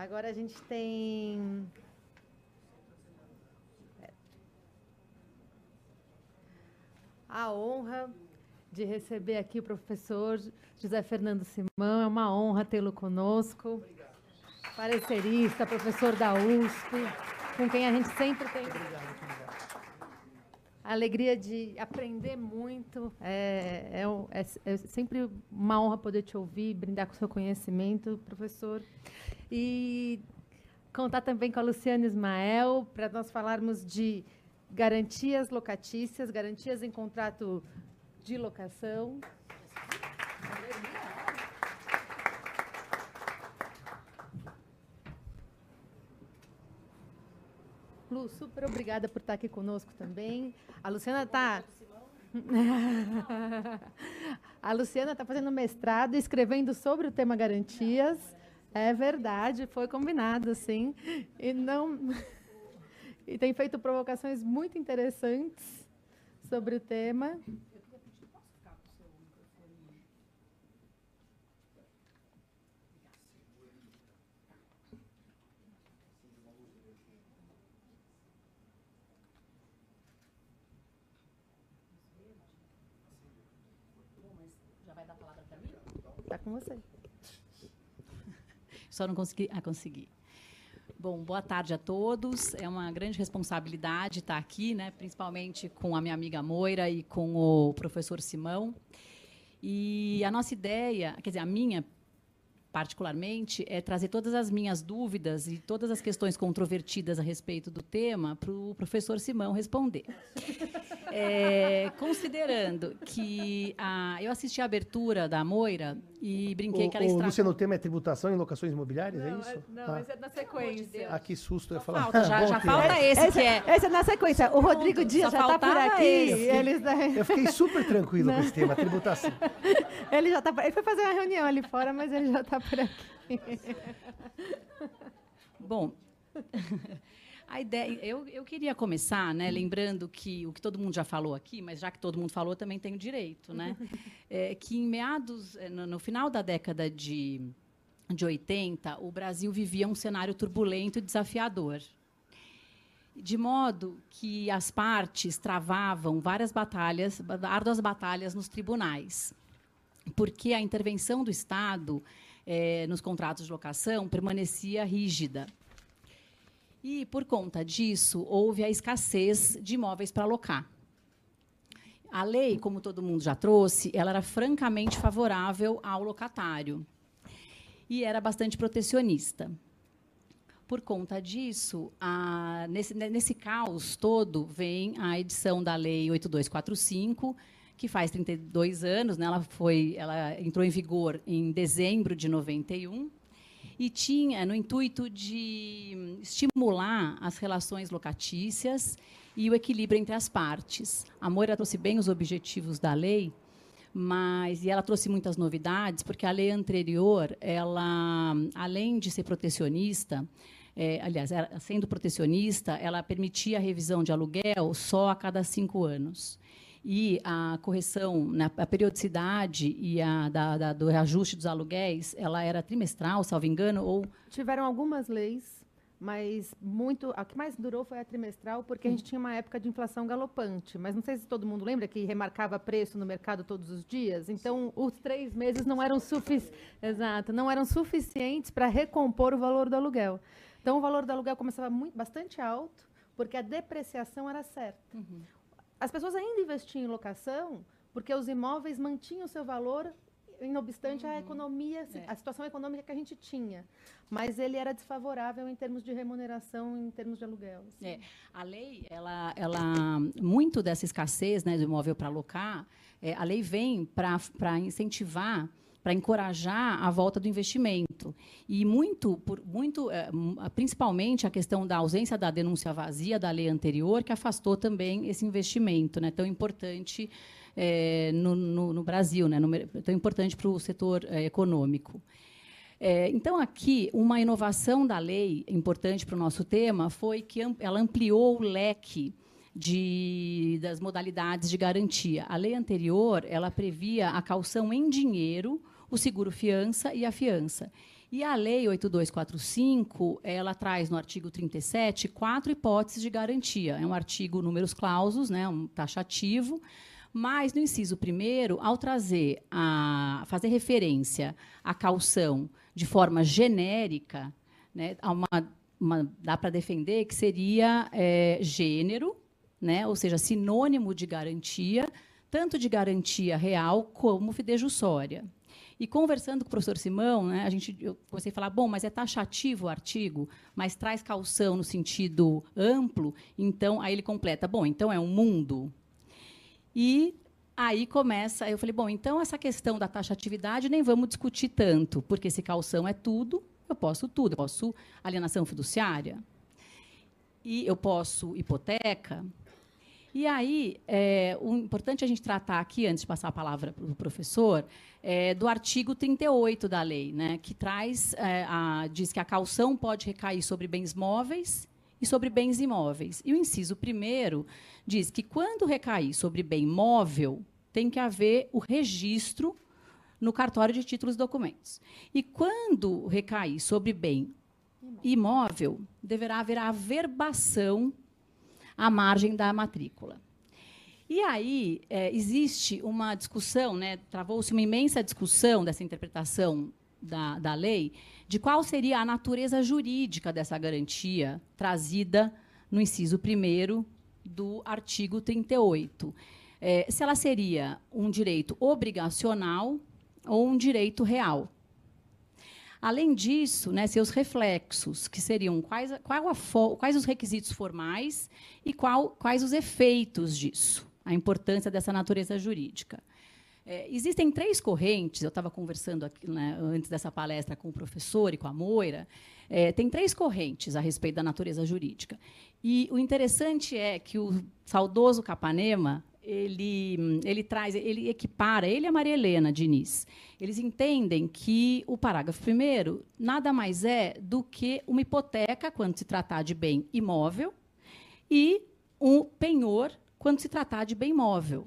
Agora a gente tem a honra de receber aqui o professor José Fernando Simão. É uma honra tê-lo conosco. Parecerista, professor da USP, com quem a gente sempre tem a alegria de aprender muito. É, é, é, é, sempre uma honra poder te ouvir, brindar com seu conhecimento, professor. E contar também com a Luciana Ismael para nós falarmos de garantias locatícias, garantias em contrato de locação. Lu, super obrigada por estar aqui conosco também. A Luciana está. a Luciana está fazendo mestrado escrevendo sobre o tema garantias. É verdade, foi combinado, sim. E não. e tem feito provocações muito interessantes sobre o tema. Está com você. Só não consegui. Ah, consegui. Bom, boa tarde a todos. É uma grande responsabilidade estar aqui, né, principalmente com a minha amiga Moira e com o professor Simão. E a nossa ideia, quer dizer, a minha particularmente, é trazer todas as minhas dúvidas e todas as questões controvertidas a respeito do tema para o professor Simão responder. É, considerando que a, eu assisti a abertura da Moira e brinquei o, que ela extra... Luciano, o tema é tributação em locações imobiliárias, não, é isso? Não, ah. esse é na sequência. Ah, que susto, eu ia falar. Falta, já, já falta esse, esse, que é. Esse é na sequência. O Rodrigo Dias já está por aqui. Eles... Eu fiquei super tranquilo não. com esse tema, tributação. ele já tá, ele foi fazer uma reunião ali fora, mas ele já está por aqui. Bom, a ideia, eu, eu queria começar, né, lembrando que o que todo mundo já falou aqui, mas já que todo mundo falou, também tenho direito, né, é, que em meados, é, no, no final da década de, de 80, o Brasil vivia um cenário turbulento e desafiador, de modo que as partes travavam várias batalhas, árduas batalhas nos tribunais, porque a intervenção do Estado é, nos contratos de locação permanecia rígida. E, por conta disso, houve a escassez de imóveis para alocar. A lei, como todo mundo já trouxe, ela era francamente favorável ao locatário e era bastante protecionista. Por conta disso, a, nesse, nesse caos todo, vem a edição da Lei 8245, que faz 32 anos, né? ela, foi, ela entrou em vigor em dezembro de 91, e tinha no intuito de estimular as relações locatícias e o equilíbrio entre as partes. A Moira trouxe bem os objetivos da lei, mas e ela trouxe muitas novidades, porque a lei anterior, ela, além de ser protecionista, é, aliás, sendo protecionista, ela permitia a revisão de aluguel só a cada cinco anos e a correção, na a periodicidade e a da, da, do reajuste dos aluguéis, ela era trimestral, salvo engano, ou tiveram algumas leis, mas muito a que mais durou foi a trimestral, porque a gente tinha uma época de inflação galopante. Mas não sei se todo mundo lembra que remarcava preço no mercado todos os dias. Então, os três meses não eram sufici exato, não eram suficientes para recompor o valor do aluguel. Então, o valor do aluguel começava muito, bastante alto, porque a depreciação era certa. Uhum as pessoas ainda investiam em locação porque os imóveis mantinham o seu valor não obstante uhum. a economia, é. a situação econômica que a gente tinha. Mas ele era desfavorável em termos de remuneração, em termos de aluguel. Assim. É. A lei, ela, ela, muito dessa escassez né, do imóvel para alocar, é, a lei vem para incentivar para encorajar a volta do investimento. E muito, por, muito é, principalmente a questão da ausência da denúncia vazia da lei anterior, que afastou também esse investimento né, tão importante é, no, no, no, Brasil, né, no, tão importante para o setor é, econômico. É, então, aqui, uma inovação da lei importante para o nosso tema foi que ela ampliou o leque de, das modalidades de garantia. A lei anterior ela previa a calção em dinheiro o seguro fiança e a fiança. E a Lei 8245, ela traz no artigo 37 quatro hipóteses de garantia. É um artigo números clausos, né, um taxativo, mas no inciso primeiro, ao trazer a fazer referência à caução de forma genérica, né, uma, uma, dá para defender que seria é, gênero, né, ou seja, sinônimo de garantia, tanto de garantia real como fidejussória. E conversando com o professor Simão, né, a gente, eu comecei a falar, bom, mas é taxativo o artigo, mas traz calção no sentido amplo, então aí ele completa, bom, então é um mundo. E aí começa, eu falei, bom, então essa questão da taxatividade nem vamos discutir tanto, porque se calção é tudo, eu posso tudo, eu posso alienação fiduciária, e eu posso hipoteca, e aí, é, o importante é a gente tratar aqui, antes de passar a palavra para o professor, é, do artigo 38 da lei, né, que traz, é, a, diz que a calção pode recair sobre bens móveis e sobre bens imóveis. E o inciso primeiro diz que quando recair sobre bem móvel, tem que haver o registro no cartório de títulos e documentos. E quando recair sobre bem imóvel, deverá haver a averbação à margem da matrícula. E aí é, existe uma discussão, né, travou-se uma imensa discussão dessa interpretação da, da lei, de qual seria a natureza jurídica dessa garantia trazida no inciso 1 do artigo 38. É, se ela seria um direito obrigacional ou um direito real. Além disso, né, seus reflexos, que seriam quais, qual quais os requisitos formais e qual, quais os efeitos disso, a importância dessa natureza jurídica. É, existem três correntes, eu estava conversando aqui, né, antes dessa palestra com o professor e com a Moira, é, tem três correntes a respeito da natureza jurídica. E o interessante é que o saudoso Capanema, ele, ele traz, ele equipara, ele e a Maria Helena Diniz, eles entendem que o parágrafo primeiro nada mais é do que uma hipoteca quando se tratar de bem imóvel e um penhor quando se tratar de bem móvel.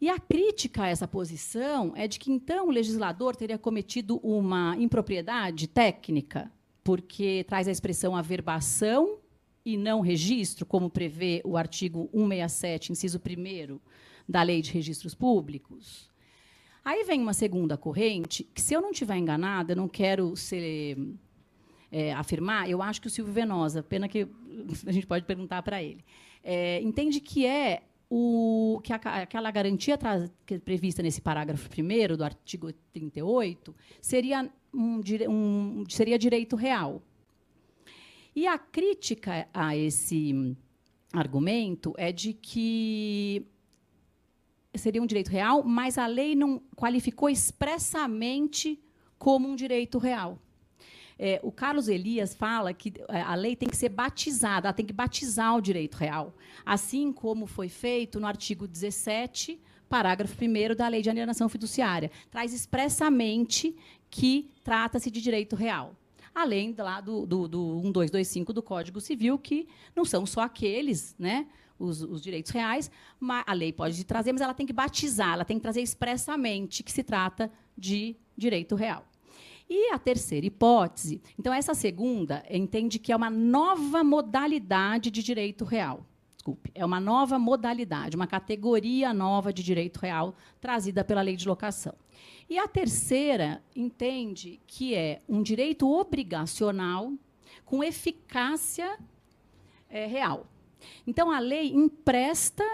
E a crítica a essa posição é de que então o legislador teria cometido uma impropriedade técnica, porque traz a expressão averbação e não registro, como prevê o artigo 167, inciso 1 da Lei de Registros Públicos. Aí vem uma segunda corrente, que, se eu não estiver enganada, não quero ser, é, afirmar, eu acho que o Silvio Venosa, pena que a gente pode perguntar para ele, é, entende que é o, que a, aquela garantia é prevista nesse parágrafo 1 do artigo 38 seria, um, um, seria direito real. E a crítica a esse argumento é de que seria um direito real, mas a lei não qualificou expressamente como um direito real. É, o Carlos Elias fala que é, a lei tem que ser batizada, ela tem que batizar o direito real, assim como foi feito no artigo 17, parágrafo 1 da Lei de Alienação Fiduciária. Traz expressamente que trata-se de direito real além lá do, do, do 1225 do Código Civil, que não são só aqueles, né, os, os, direitos reais, mas a lei pode trazer, mas ela tem que batizar, ela tem que trazer expressamente que se trata de direito real. E a terceira hipótese, então essa segunda entende que é uma nova modalidade de direito real. Desculpe, é uma nova modalidade, uma categoria nova de direito real trazida pela lei de locação. E a terceira entende que é um direito obrigacional com eficácia é, real. Então, a lei empresta,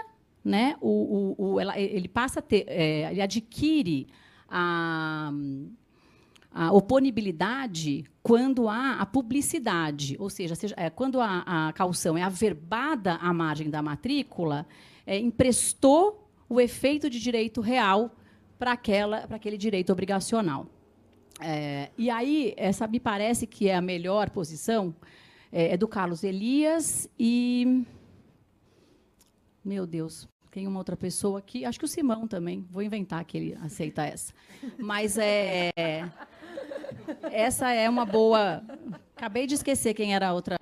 né, o, o, o ela, ele passa a ter, é, ele adquire a, a oponibilidade quando há a publicidade, ou seja, seja é, quando a, a calção é averbada à margem da matrícula, é, emprestou o efeito de direito real para aquele direito obrigacional. É, e aí, essa me parece que é a melhor posição, é, é, do Carlos Elias e. Meu Deus, tem uma outra pessoa aqui, acho que o Simão também, vou inventar que ele aceita essa. Mas é. Essa é uma boa. Acabei de esquecer quem era a outra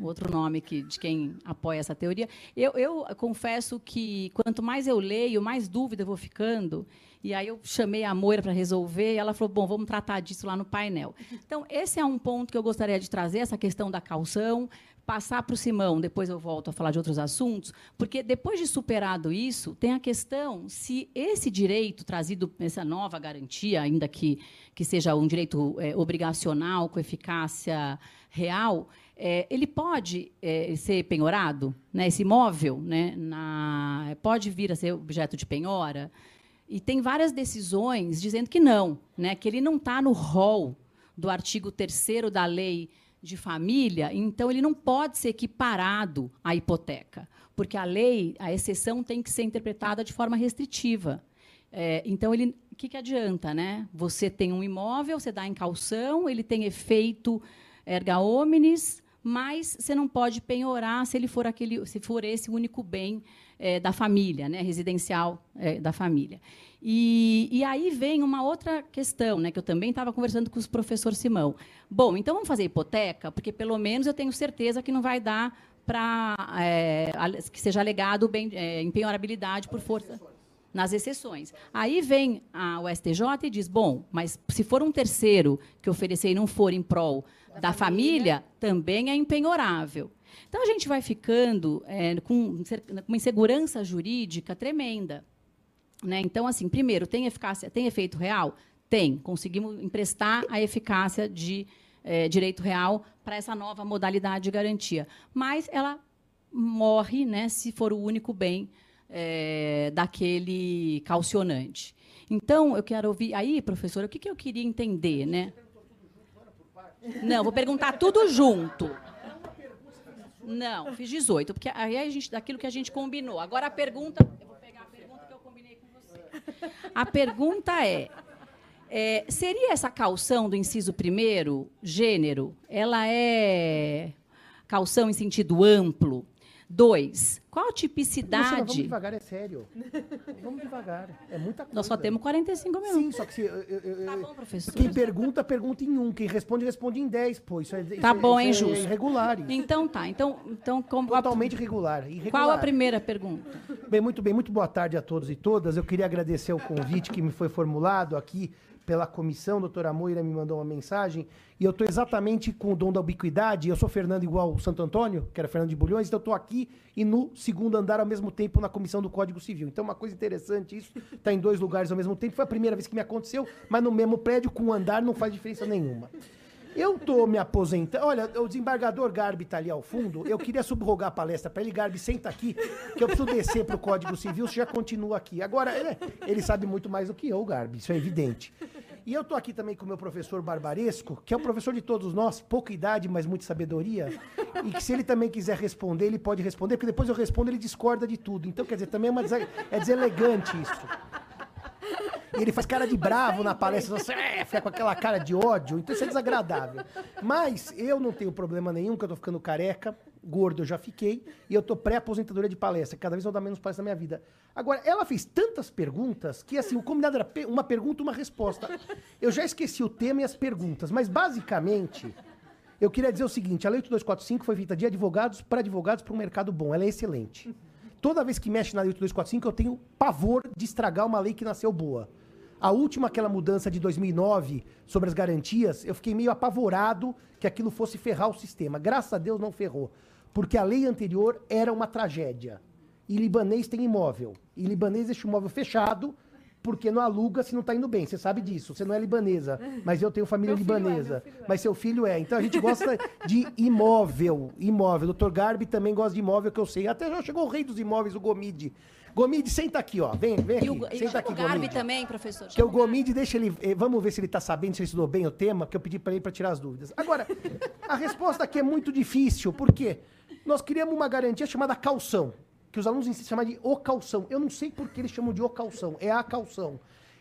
outro nome que, de quem apoia essa teoria. Eu, eu confesso que quanto mais eu leio, mais dúvida eu vou ficando. E aí eu chamei a Moira para resolver e ela falou: bom, vamos tratar disso lá no painel. Então, esse é um ponto que eu gostaria de trazer, essa questão da calção, passar para o Simão, depois eu volto a falar de outros assuntos, porque depois de superado isso, tem a questão se esse direito trazido, essa nova garantia, ainda que, que seja um direito é, obrigacional, com eficácia real, é, ele pode é, ser penhorado, né, esse imóvel né, na, pode vir a ser objeto de penhora, e tem várias decisões dizendo que não, né, que ele não está no rol do artigo 3 da lei de família, então ele não pode ser equiparado à hipoteca, porque a lei, a exceção tem que ser interpretada de forma restritiva. É, então, ele, o que, que adianta? Né? Você tem um imóvel, você dá em calção, ele tem efeito erga omnes, mas você não pode penhorar se ele for aquele, se for esse único bem é, da família, né, residencial é, da família. E, e, aí vem uma outra questão, né, que eu também estava conversando com o professor Simão. Bom, então vamos fazer hipoteca, porque pelo menos eu tenho certeza que não vai dar para é, que seja alegado bem, é, empenhorabilidade por força nas exceções. Aí vem a, o STJ e diz: bom, mas se for um terceiro que oferecer e não for em prol da, da família, família, também é empenhorável. Então a gente vai ficando é, com uma insegurança jurídica tremenda. Né? Então, assim, primeiro, tem eficácia, tem efeito real? Tem. Conseguimos emprestar a eficácia de é, direito real para essa nova modalidade de garantia. Mas ela morre né, se for o único bem é, daquele calcionante. Então, eu quero ouvir. Aí, professora, o que, que eu queria entender? Né? Não, vou perguntar tudo junto. Não, fiz 18, porque aí a gente, daquilo que a gente combinou. Agora a pergunta. Eu vou pegar a pergunta que eu combinei com você. A pergunta é. é seria essa calção do inciso primeiro, gênero, ela é calção em sentido amplo? Dois, qual a tipicidade? Luciana, vamos devagar, é sério. Vamos devagar. É muita coisa. Nós só temos 45 minutos. Sim, só que se. Eu, eu, tá bom, professor. Quem pergunta, pergunta em um. Quem responde, responde em dez, pô. Isso é, tá isso bom, é, é injusto. É irregular. Isso. Então tá. Então, então como Totalmente irregular, irregular. Qual a primeira pergunta? Bem, muito bem. Muito boa tarde a todos e todas. Eu queria agradecer o convite que me foi formulado aqui pela comissão, a doutora Moira me mandou uma mensagem, e eu estou exatamente com o dom da ubiquidade, eu sou Fernando igual o Santo Antônio, que era Fernando de Bulhões, então eu estou aqui e no segundo andar ao mesmo tempo na comissão do Código Civil. Então uma coisa interessante, isso está em dois lugares ao mesmo tempo, foi a primeira vez que me aconteceu, mas no mesmo prédio, com um andar, não faz diferença nenhuma. Eu tô me aposentando. Olha, o desembargador Garbi tá ali ao fundo. Eu queria subrogar a palestra para ele. Garbi, senta aqui, que eu preciso descer pro Código Civil. Você já continua aqui. Agora, ele, ele sabe muito mais do que eu, Garbi. Isso é evidente. E eu tô aqui também com o meu professor Barbaresco, que é o professor de todos nós, pouca idade, mas muita sabedoria. E que se ele também quiser responder, ele pode responder, porque depois eu respondo, ele discorda de tudo. Então, quer dizer, também é, uma, é deselegante isso. E ele faz cara de bravo na palestra, você é, fica com aquela cara de ódio, então isso é desagradável. Mas eu não tenho problema nenhum, que eu tô ficando careca, gordo eu já fiquei, e eu tô pré-aposentadoria de palestra, cada vez eu dou menos palestra na minha vida. Agora, ela fez tantas perguntas que assim, o combinado era uma pergunta, uma resposta. Eu já esqueci o tema e as perguntas, mas basicamente, eu queria dizer o seguinte, a Lei 8245 foi feita de advogados para advogados para um mercado bom, ela é excelente. Toda vez que mexe na Lei 8245, eu tenho pavor de estragar uma lei que nasceu boa. A última, aquela mudança de 2009 sobre as garantias, eu fiquei meio apavorado que aquilo fosse ferrar o sistema. Graças a Deus não ferrou. Porque a lei anterior era uma tragédia. E libanês tem imóvel. E libanês deixa o imóvel fechado porque não aluga se não está indo bem. Você sabe disso. Você não é libanesa, mas eu tenho família meu libanesa. É, é. Mas seu filho é. Então a gente gosta de imóvel. Imóvel. O Dr. Garbi também gosta de imóvel, que eu sei. Até já chegou o rei dos imóveis, o Gomide. Gomide, senta aqui, ó. Vem, vem aqui. E o, senta aqui, o Garbi Gomide. também, professor. Que o Gomide deixa ele. Eh, vamos ver se ele está sabendo, se ele estudou bem o tema, que eu pedi para ele para tirar as dúvidas. Agora, a resposta aqui é muito difícil, porque nós criamos uma garantia chamada calção, que os alunos insistem chamar de o calção. Eu não sei por que eles chamam de o calção. É a calção.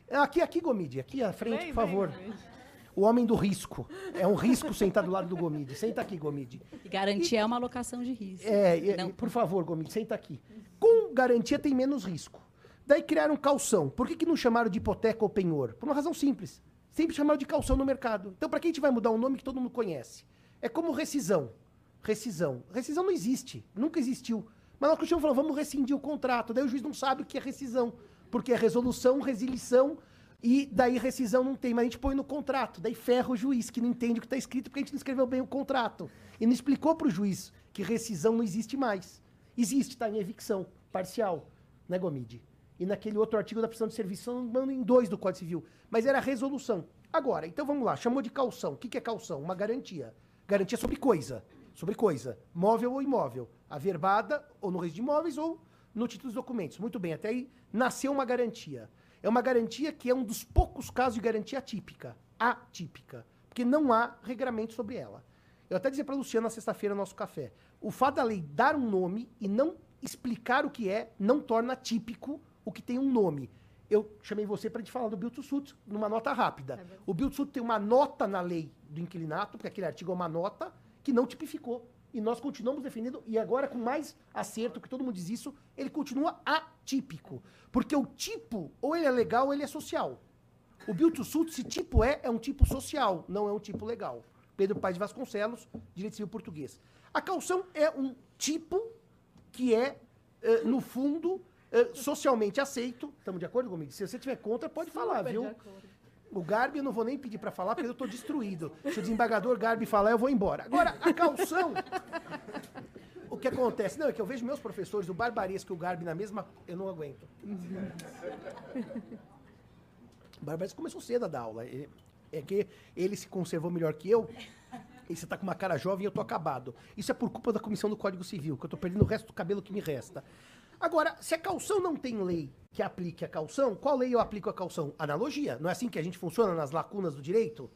Aqui, aqui, Gomide, aqui à frente, vem, por favor. Vem, vem. O homem do risco. É um risco sentar do lado do Gomide. Senta aqui, Gomide. Garantia e, é uma alocação de risco. É, é por favor, Gomide, senta aqui. Com garantia tem menos risco. Daí criaram calção. Por que, que não chamaram de hipoteca ou penhor? Por uma razão simples. Sempre chamaram de calção no mercado. Então, para que a gente vai mudar um nome que todo mundo conhece? É como rescisão. Rescisão. Rescisão não existe. Nunca existiu. Mas nós continuamos falando, vamos rescindir o contrato. Daí o juiz não sabe o que é rescisão. Porque é resolução, resilição e daí rescisão não tem, mas a gente põe no contrato. Daí ferra o juiz que não entende o que está escrito porque a gente não escreveu bem o contrato. E não explicou para o juiz que rescisão não existe mais. Existe, está em evicção parcial, né, Gomide? E naquele outro artigo da prestação de serviço, são em dois do Código Civil. Mas era resolução. Agora, então vamos lá, chamou de calção. O que, que é calção? Uma garantia. Garantia sobre coisa. Sobre coisa. Móvel ou imóvel. Averbada, ou no registro de imóveis, ou no título dos documentos. Muito bem, até aí nasceu uma garantia. É uma garantia que é um dos poucos casos de garantia atípica. Atípica. Porque não há regramento sobre ela. Eu até dizia para a Luciana na sexta-feira no nosso café. O fato da lei dar um nome e não explicar o que é não torna típico o que tem um nome. Eu chamei você para te falar do Biltsutsut numa nota rápida. É o Biltsutsut tem uma nota na lei do inquilinato, porque aquele artigo é uma nota que não tipificou. E nós continuamos defendendo, e agora com mais acerto, que todo mundo diz isso, ele continua atípico. Porque o tipo, ou ele é legal ou ele é social. O Biltsutsut, se tipo é, é um tipo social, não é um tipo legal. Pedro Paz de Vasconcelos, Direito Civil Português. A calção é um tipo que é, uh, no fundo, uh, socialmente aceito. Estamos de acordo comigo? Se você tiver contra, pode Super falar, viu? O Garbi eu não vou nem pedir para falar, porque eu estou destruído. Se o desembargador Garbi falar, eu vou embora. Agora, a calção. o que acontece? Não, é que eu vejo meus professores, o Barbaresco e o Garbi na mesma. Eu não aguento. o Barbaresco começou cedo a dar aula. É que ele se conservou melhor que eu. E você tá com uma cara jovem e eu tô acabado. Isso é por culpa da Comissão do Código Civil, que eu tô perdendo o resto do cabelo que me resta. Agora, se a calção não tem lei que aplique a calção, qual lei eu aplico a calção? Analogia. Não é assim que a gente funciona nas lacunas do direito?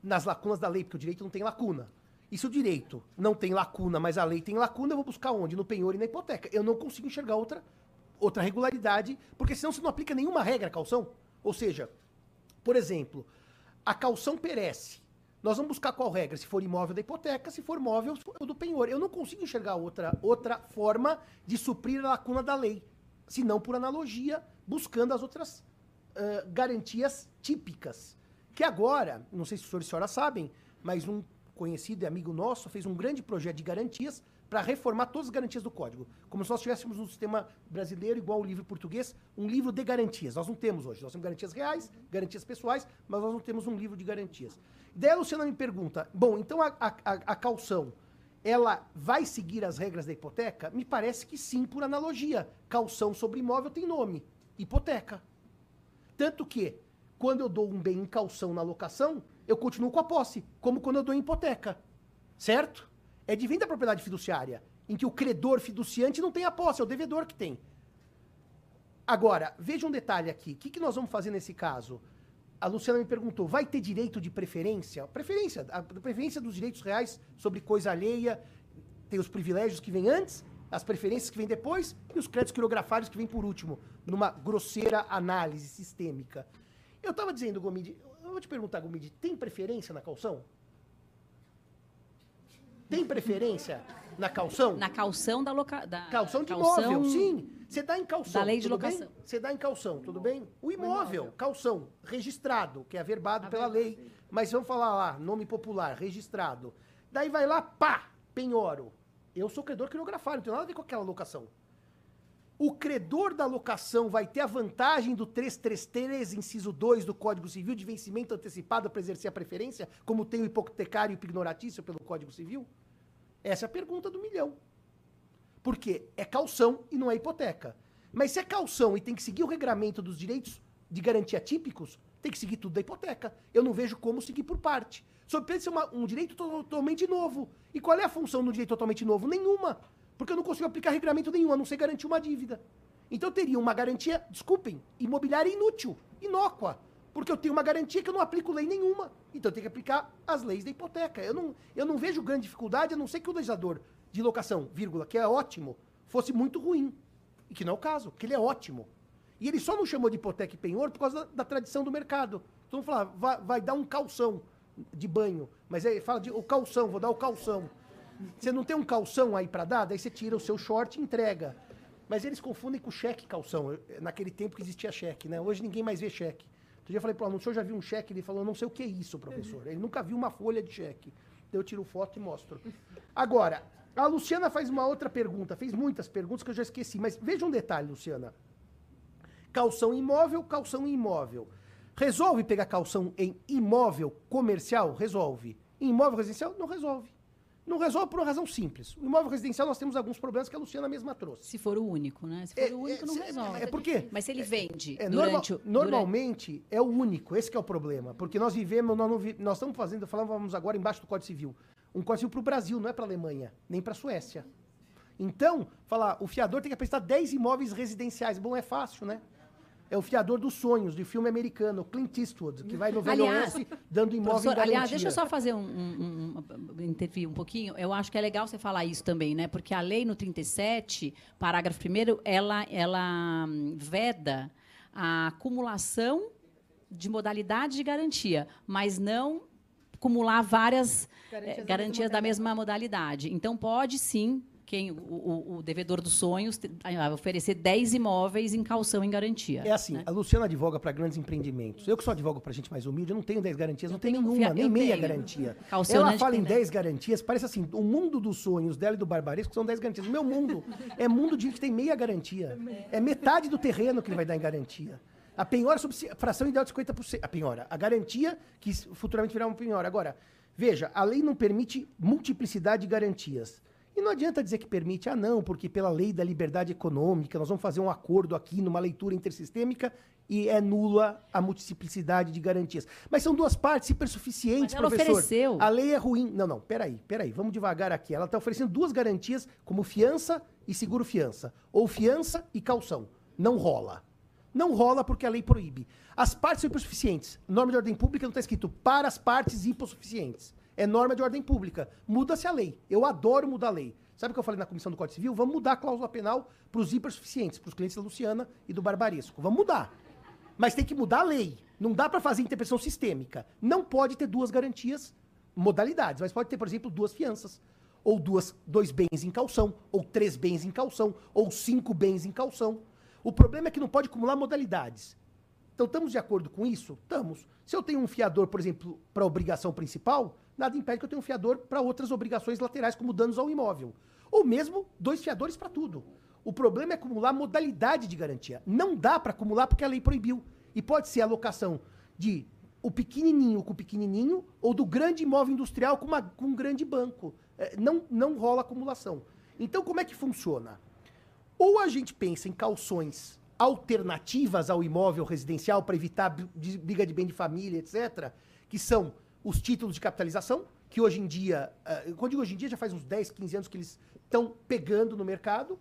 Nas lacunas da lei, porque o direito não tem lacuna. E se o direito não tem lacuna, mas a lei tem lacuna, eu vou buscar onde? No penhor e na hipoteca. Eu não consigo enxergar outra, outra regularidade, porque senão você não aplica nenhuma regra à calção. Ou seja, por exemplo, a calção perece. Nós vamos buscar qual regra? Se for imóvel da hipoteca, se for móvel do penhor. Eu não consigo enxergar outra, outra forma de suprir a lacuna da lei, senão por analogia, buscando as outras uh, garantias típicas. Que agora, não sei se os senhores e senhoras sabem, mas um conhecido e amigo nosso fez um grande projeto de garantias para reformar todas as garantias do código. Como se nós tivéssemos um sistema brasileiro, igual o livro português, um livro de garantias. Nós não temos hoje. Nós temos garantias reais, garantias pessoais, mas nós não temos um livro de garantias. Daí a Luciana me pergunta: bom, então a, a, a calção ela vai seguir as regras da hipoteca? Me parece que sim, por analogia. Calção sobre imóvel tem nome: hipoteca. Tanto que, quando eu dou um bem em calção na locação, eu continuo com a posse, como quando eu dou em hipoteca. Certo? É de da propriedade fiduciária, em que o credor fiduciante não tem a posse, é o devedor que tem. Agora, veja um detalhe aqui. O que, que nós vamos fazer nesse caso? A Luciana me perguntou: vai ter direito de preferência? Preferência, a preferência dos direitos reais sobre coisa alheia, tem os privilégios que vêm antes, as preferências que vêm depois e os créditos quirografários que vêm por último, numa grosseira análise sistêmica. Eu estava dizendo, Gomide, eu vou te perguntar, Gomide, tem preferência na calção? Tem preferência na calção? Na calção da loca... Da calção de calção... imóvel, sim. Você dá em calção. Da lei de locação. Você dá em calção, tudo bem? O imóvel, o imóvel. calção, registrado, que é averbado pela lei. Sim. Mas vamos falar lá, nome popular, registrado. Daí vai lá, pá, penhoro. Eu sou credor quirografário, não tem nada a ver com aquela locação. O credor da locação vai ter a vantagem do 333, inciso 2 do Código Civil, de vencimento antecipado para exercer a preferência, como tem o hipotecário e o pignoratício pelo Código Civil? Essa é a pergunta do milhão. Porque é calção e não é hipoteca. Mas se é calção e tem que seguir o regramento dos direitos de garantia típicos, tem que seguir tudo da hipoteca. Eu não vejo como seguir por parte. De ser uma, um direito totalmente novo. E qual é a função do direito totalmente novo? Nenhuma. Porque eu não consigo aplicar regramento nenhum, a não ser garantir uma dívida. Então eu teria uma garantia, desculpem, imobiliária inútil, inócua. Porque eu tenho uma garantia que eu não aplico lei nenhuma. Então eu tenho que aplicar as leis da hipoteca. Eu não, eu não vejo grande dificuldade, a não ser que o legislador de locação, vírgula, que é ótimo, fosse muito ruim. E que não é o caso, porque ele é ótimo. E ele só não chamou de hipoteca e penhor por causa da, da tradição do mercado. Então falar, vai, vai, dar um calção de banho. Mas aí fala de o calção, vou dar o calção. Você não tem um calção aí para dar, daí você tira o seu short e entrega. Mas eles confundem com cheque calção. Naquele tempo que existia cheque, né? Hoje ninguém mais vê cheque. Outro dia eu falei para o aluno, o senhor já viu um cheque? Ele falou, não sei o que é isso, professor. Ele nunca viu uma folha de cheque. Então eu tiro foto e mostro. Agora, a Luciana faz uma outra pergunta, fez muitas perguntas que eu já esqueci, mas veja um detalhe, Luciana. calção imóvel, calção imóvel. Resolve pegar calção em imóvel comercial? Resolve. Em imóvel residencial? Não resolve. Não resolve por uma razão simples. O imóvel residencial nós temos alguns problemas que a Luciana mesma trouxe. Se for o único, né? Se for É, o único, é, não se- resolve. é porque- Mas se ele vende É, norma- durante o. normalmente é o único, esse que é o problema. Porque nós vivemos, nós, não vi- nós estamos fazendo, falávamos agora embaixo do Código Civil. Um Código para o Brasil, não é para a Alemanha, nem para a Suécia. Então, falar, o fiador tem que apresentar 10 imóveis residenciais. Bom, é fácil, né? É o fiador dos sonhos, de filme americano, Clint Eastwood, que vai no Velho Oeste dando imóvel em aliás, deixa eu só fazer um, um, um, intervir um pouquinho. Eu acho que é legal você falar isso também, né? Porque a lei no 37, parágrafo 1 ela, ela hum, veda a acumulação de modalidade de garantia, mas não acumular várias Garantias eh, da garantias mesma da mesma modalidade. Então, pode sim quem o, o- o devedor dos sonhos oferecer 10 imóveis em calção em garantia. É assim, né? a Luciana advoga para grandes empreendimentos. Eu que só advogo para gente mais humilde, eu não tenho 10 garantias, não Eu tenho tenho nenhuma, nem meia tenho. garantia. Calcionante Ela fala em tem 10 garantias, parece assim, o mundo dos sonhos dela e do barbaresco são 10 garantias. O meu mundo é mundo de gente que tem meia garantia. É metade do terreno que ele vai dar em garantia. A penhora sobre fração ideal de 50%. A penhora. A garantia que futuramente virá uma penhora. Agora, veja, a lei não permite multiplicidade de garantias. E não adianta dizer que permite, ah, não, porque pela lei da liberdade econômica, nós vamos fazer um acordo aqui numa leitura intersistêmica e é nula a multiplicidade de garantias. Mas são duas partes hipersuficientes, Mas ela professor. ofereceu. A lei é ruim. Não, não, peraí, peraí, vamos devagar aqui. Ela está oferecendo duas garantias como fiança e seguro-fiança. Ou fiança e calção. Não rola. Não rola porque a lei proíbe. As partes são hipossuficientes. Norma de ordem pública não está escrito para as partes hipossuficientes. É norma de ordem pública. Muda-se a lei. Eu adoro mudar a lei. Sabe o que eu falei na Comissão do Código Civil? Vamos mudar a cláusula penal para os hipersuficientes, para os clientes da Luciana e do Barbaresco. Vamos mudar. Mas tem que mudar a lei. Não dá para fazer interpretação sistêmica. Não pode ter duas garantias, modalidades, mas pode ter, por exemplo, duas fianças. Ou duas, dois bens em calção, ou três bens em calção, ou cinco bens em calção. O problema é que não pode acumular modalidades. Então, estamos de acordo com isso? Estamos. Se eu tenho um fiador, por exemplo, para obrigação principal, nada impede que eu tenha um fiador para outras obrigações laterais, como danos ao imóvel. Ou mesmo dois fiadores para tudo. O problema é acumular modalidade de garantia. Não dá para acumular porque a lei proibiu. E pode ser a alocação de o pequenininho com o pequenininho ou do grande imóvel industrial com, uma- com um grande banco. É, não, não rola acumulação. Então, como é que funciona? Ou a gente pensa em calções alternativas ao imóvel residencial para evitar briga de bem de família, etc., que são os títulos de capitalização, que hoje em dia, eh, quando digo hoje em dia, já faz uns 10, 15 anos que eles estão pegando no mercado,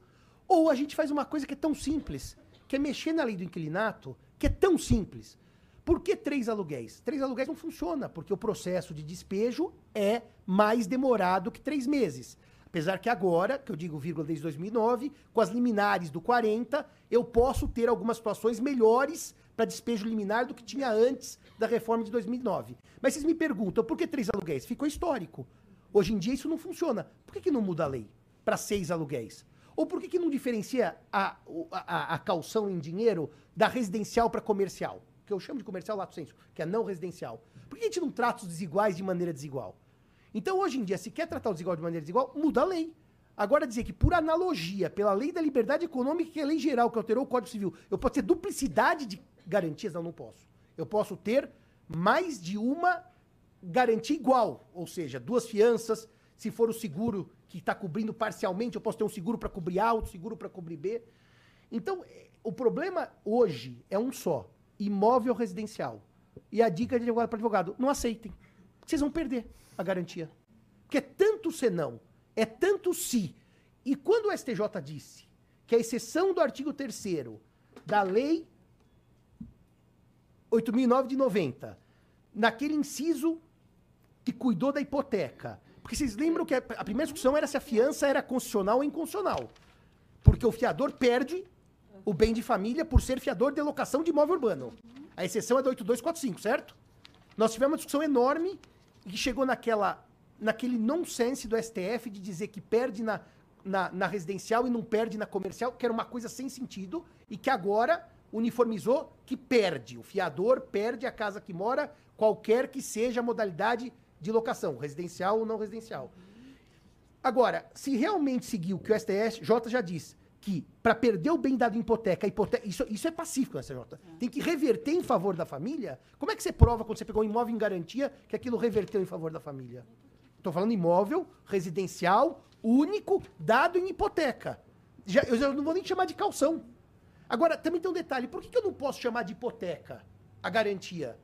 ou a gente faz uma coisa que é tão simples, que é mexer na lei do inquilinato, que é tão simples. Por que três aluguéis? Três aluguéis não funciona, porque o processo de despejo é mais demorado que três meses. Apesar que agora, que eu digo vírgula desde 2009, com as liminares do 40, eu posso ter algumas situações melhores para despejo liminar do que tinha antes da reforma de 2009. Mas vocês me perguntam, por que três aluguéis? Ficou histórico. Hoje em dia isso não funciona. Por que, que não muda a lei para seis aluguéis? Ou por que, que não diferencia a, a, a calção em dinheiro da residencial para comercial? Que eu chamo de comercial lato sensu, que é não residencial. Por que a gente não trata os desiguais de maneira desigual? Então, hoje em dia, se quer tratar o desigual de maneira desigual, muda a lei. Agora, dizer que por analogia, pela lei da liberdade econômica, que é a lei geral que alterou o Código Civil, eu posso ter duplicidade de garantias? Não, não posso. Eu posso ter mais de uma garantia igual, ou seja, duas fianças. Se for o seguro que está cobrindo parcialmente, eu posso ter um seguro para cobrir A, outro seguro para cobrir B. Então, eh, o problema hoje é um só: imóvel residencial. E a dica de advogado para advogado: não aceitem. Vocês vão perder a garantia. Porque é tanto senão, é tanto se. E quando o STJ disse que a exceção do artigo 3 da lei 8.009 de 90, naquele inciso que cuidou da hipoteca. Porque vocês lembram que a primeira discussão era se a fiança era constitucional ou inconstitucional. Porque o fiador perde o bem de família por ser fiador de locação de imóvel urbano. A exceção é da 8245, certo? Nós tivemos uma discussão enorme e que chegou naquela, naquele nonsense do STF de dizer que perde na, na, na residencial e não perde na comercial, que era uma coisa sem sentido, e que agora uniformizou que perde. O fiador perde a casa que mora, qualquer que seja a modalidade de locação, residencial ou não residencial. Agora, se realmente seguir o que o STJ já disse, que, para perder o bem dado em hipoteca, hipoteca isso, isso é pacífico, né, CJ? Tem que reverter em favor da família. Como é que você prova quando você pegou um imóvel em garantia que aquilo reverteu em favor da família? Estou falando imóvel residencial único dado em hipoteca. Já, eu já não vou nem chamar de calção. Agora, também tem um detalhe: por que, que eu não posso chamar de hipoteca a garantia?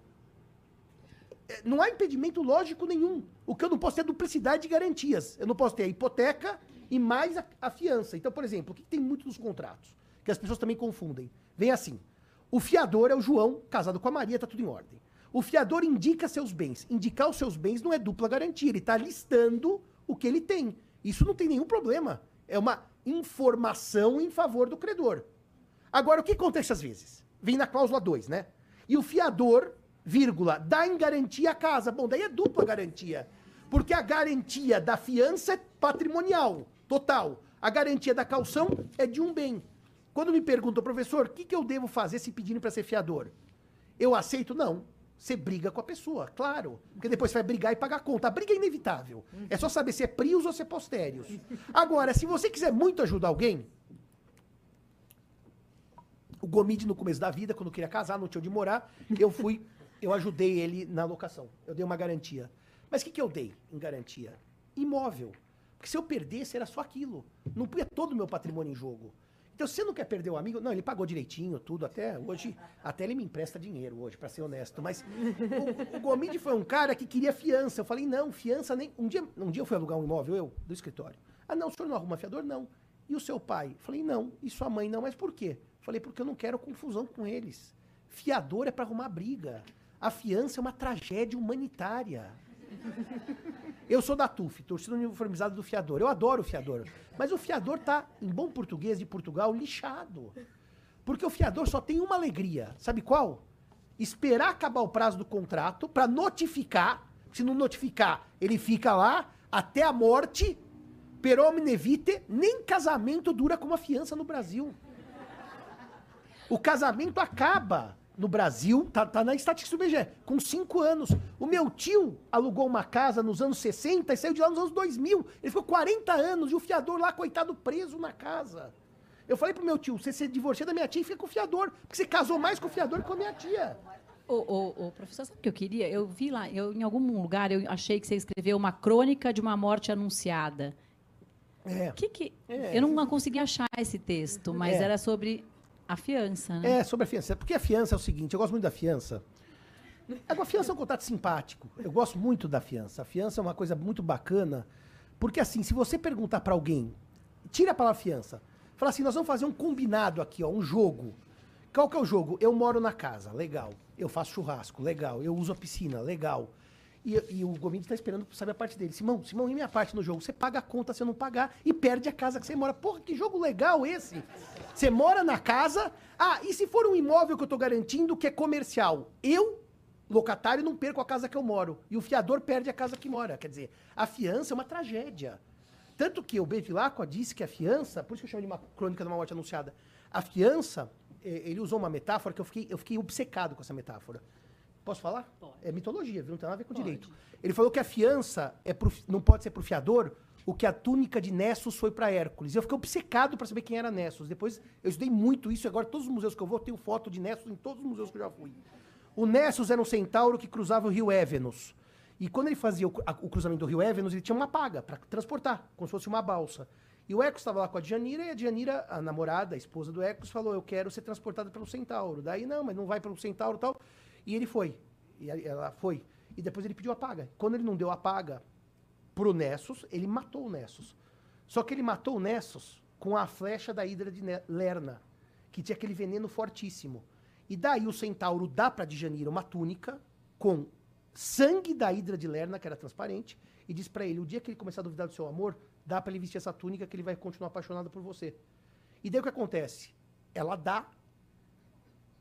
É, Não há impedimento lógico nenhum. O que eu não posso ter é duplicidade de garantias. Eu não posso ter a hipoteca e mais a, a fiança. Então, por exemplo, o que tem muito nos contratos? Que as pessoas também confundem. Vem assim: o fiador é o João, casado com a Maria, tá tudo em ordem. O fiador indica seus bens. Indicar os seus bens não é dupla garantia. Ele está listando o que ele tem. Isso não tem nenhum problema. É uma informação em favor do credor. Agora, o que acontece às vezes? Vem na cláusula 2, né? E o fiador, vírgula, dá em garantia a casa. Bom, daí é dupla garantia. Porque a garantia da fiança é patrimonial, total. A garantia da calção é de um bem. Quando me perguntam, professor, o que, que eu devo fazer se pedirem para ser fiador? Eu aceito? Não. Você briga com a pessoa, claro. Porque depois você vai brigar e pagar a conta. A briga é inevitável. É só saber se é prios ou se é postérios. Agora, se você quiser muito ajudar alguém, o Gomide, no começo da vida, quando queria casar, não tinha onde morar, eu fui, eu ajudei ele na locação. Eu dei uma garantia. Mas o que, que eu dei em garantia? Imóvel. Porque se eu perdesse, era só aquilo. Não punha todo o meu patrimônio em jogo. Então, você não quer perder o amigo, não, ele pagou direitinho, tudo, até hoje, até ele me empresta dinheiro hoje, para ser honesto. Mas o, o Gomide foi um cara que queria fiança. Eu falei, não, fiança nem. Um dia, um dia eu fui alugar um imóvel, eu, do escritório. Ah, não, o senhor não arruma fiador? Não. E o seu pai? Falei, não. E sua mãe? Não. Mas por quê? Falei, porque eu não quero confusão com eles. Fiador é para arrumar briga. A fiança é uma tragédia humanitária. Eu sou da TUF, torcida uniformizada do fiador. Eu adoro o fiador. Mas o fiador tá, em bom português de Portugal, lixado. Porque o fiador só tem uma alegria. Sabe qual? Esperar acabar o prazo do contrato para notificar. Se não notificar, ele fica lá até a morte. Per omne nem casamento dura como a fiança no Brasil. O casamento acaba no Brasil, tá, tá na estatística do IBGE, com 5 anos. O meu tio alugou uma casa nos anos 60 e saiu de lá nos anos 2000. Ele ficou 40 anos e o fiador lá, coitado, preso na casa. Eu falei pro meu tio, você se divorcia da minha tia e fica com o fiador, porque você casou mais com o fiador que com a minha tia. Ô, ô, ô, professor, sabe o que eu queria? Eu vi lá, eu, em algum lugar, eu achei que você escreveu uma crônica de uma morte anunciada. É. Que que, É. Eu não consegui achar esse texto, mas É. era sobre a fiança, né? É, sobre a fiança. Porque a fiança é o seguinte, eu gosto muito da fiança. Agora, a fiança é um contrato simpático. Eu gosto muito da fiança. A fiança é uma coisa muito bacana, porque assim, se você perguntar pra alguém, tira a palavra fiança, fala assim, nós vamos fazer um combinado aqui, ó, um jogo. Qual que é o jogo? Eu moro na casa, legal. Eu faço churrasco, legal. Eu uso a piscina, legal. E, e o Gomide tá esperando saber a parte dele. Simão, Simão, e minha parte no jogo? Você paga a conta se eu não pagar e perde a casa que você mora. Porra, que jogo legal esse! Você mora na casa. Ah, e se for um imóvel que eu tô garantindo que é comercial? Eu, locatário, não perco a casa que eu moro. E o fiador perde a casa que mora. Quer dizer, a fiança é uma tragédia. Tanto que o Bevilacqua disse que a fiança, por isso que eu chamo de uma crônica de uma morte anunciada, a fiança, eh, ele usou uma metáfora que eu fiquei, eu fiquei obcecado com essa metáfora. Posso falar? Pode. É mitologia, viu? Não tem nada a ver com Pode. direito. Ele falou que a fiança é pro, não pode ser pro fiador o que a túnica de Nessus foi para Hércules. Eu fiquei obcecado para saber quem era Nessus. Depois eu estudei muito isso, e agora todos os museus que eu vou, eu tenho foto de Nessus em todos os museus que eu já fui. O Nessus era um centauro que cruzava o rio Évenos. E quando ele fazia o, a- o cruzamento do rio Évenos, ele tinha uma paga para transportar, como se fosse uma balsa. E o Hércules estava lá com a Djanira, e a Djanira, a namorada, a esposa do Hércules, falou: Eu quero ser transportada pelo centauro. Daí, não, mas não vai pelo centauro e tal. E ele foi. E ela foi. E depois ele pediu a paga. Quando ele não deu a paga pro Nessus, ele matou o Nessus. Só que ele matou o Nessus com a flecha da Hidra de Lerna, que tinha aquele veneno fortíssimo. E daí o centauro dá pra Djanira uma túnica com sangue da Hidra de Lerna, que era transparente, e diz pra ele: o dia que ele começar a duvidar do seu amor, dá pra ele vestir essa túnica que ele vai continuar apaixonado por você. E daí o que acontece? Ela dá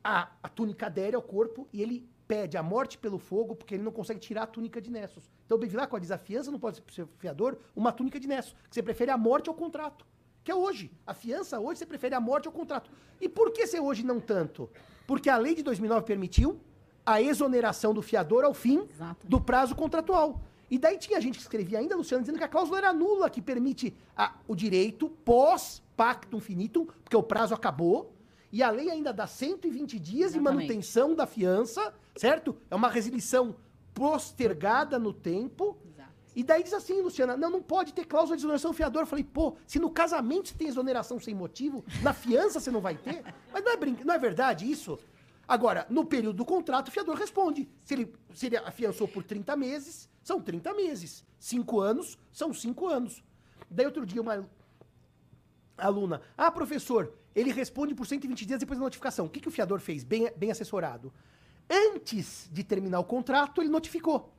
a, a túnica adere ao corpo e ele pede a morte pelo fogo porque ele não consegue tirar a túnica de Nessus. Então o Bevilacqua diz, a fiança não pode ser fiador uma túnica de Nessus, que você prefere a morte ao contrato. Que é hoje. A fiança hoje você prefere a morte ao contrato. E por que ser hoje não tanto? Porque a lei de 2009 permitiu a exoneração do fiador ao fim Exato. do prazo contratual. E daí tinha gente que escrevia ainda, Luciano, dizendo que a cláusula era nula, que permite a, o direito pós-pactum finitum, porque o prazo acabou, e a lei ainda dá 120 dias de Exatamente. manutenção da fiança, certo? É uma resilição postergada no tempo. Exato. E daí diz assim, Luciana, não, não pode ter cláusula de exoneração fiador. Eu falei, pô, se no casamento você tem exoneração sem motivo, na fiança você não vai ter? Mas não é, brin... não é verdade isso? Agora, no período do contrato, o fiador responde. Se ele, se ele afiançou por 30 meses, são 30 meses. 5 anos, são 5 anos. Daí outro dia uma aluna, ah, professor, ele responde por 120 dias depois da notificação. O que, que o fiador fez? Bem, bem assessorado. Antes de terminar o contrato, ele notificou.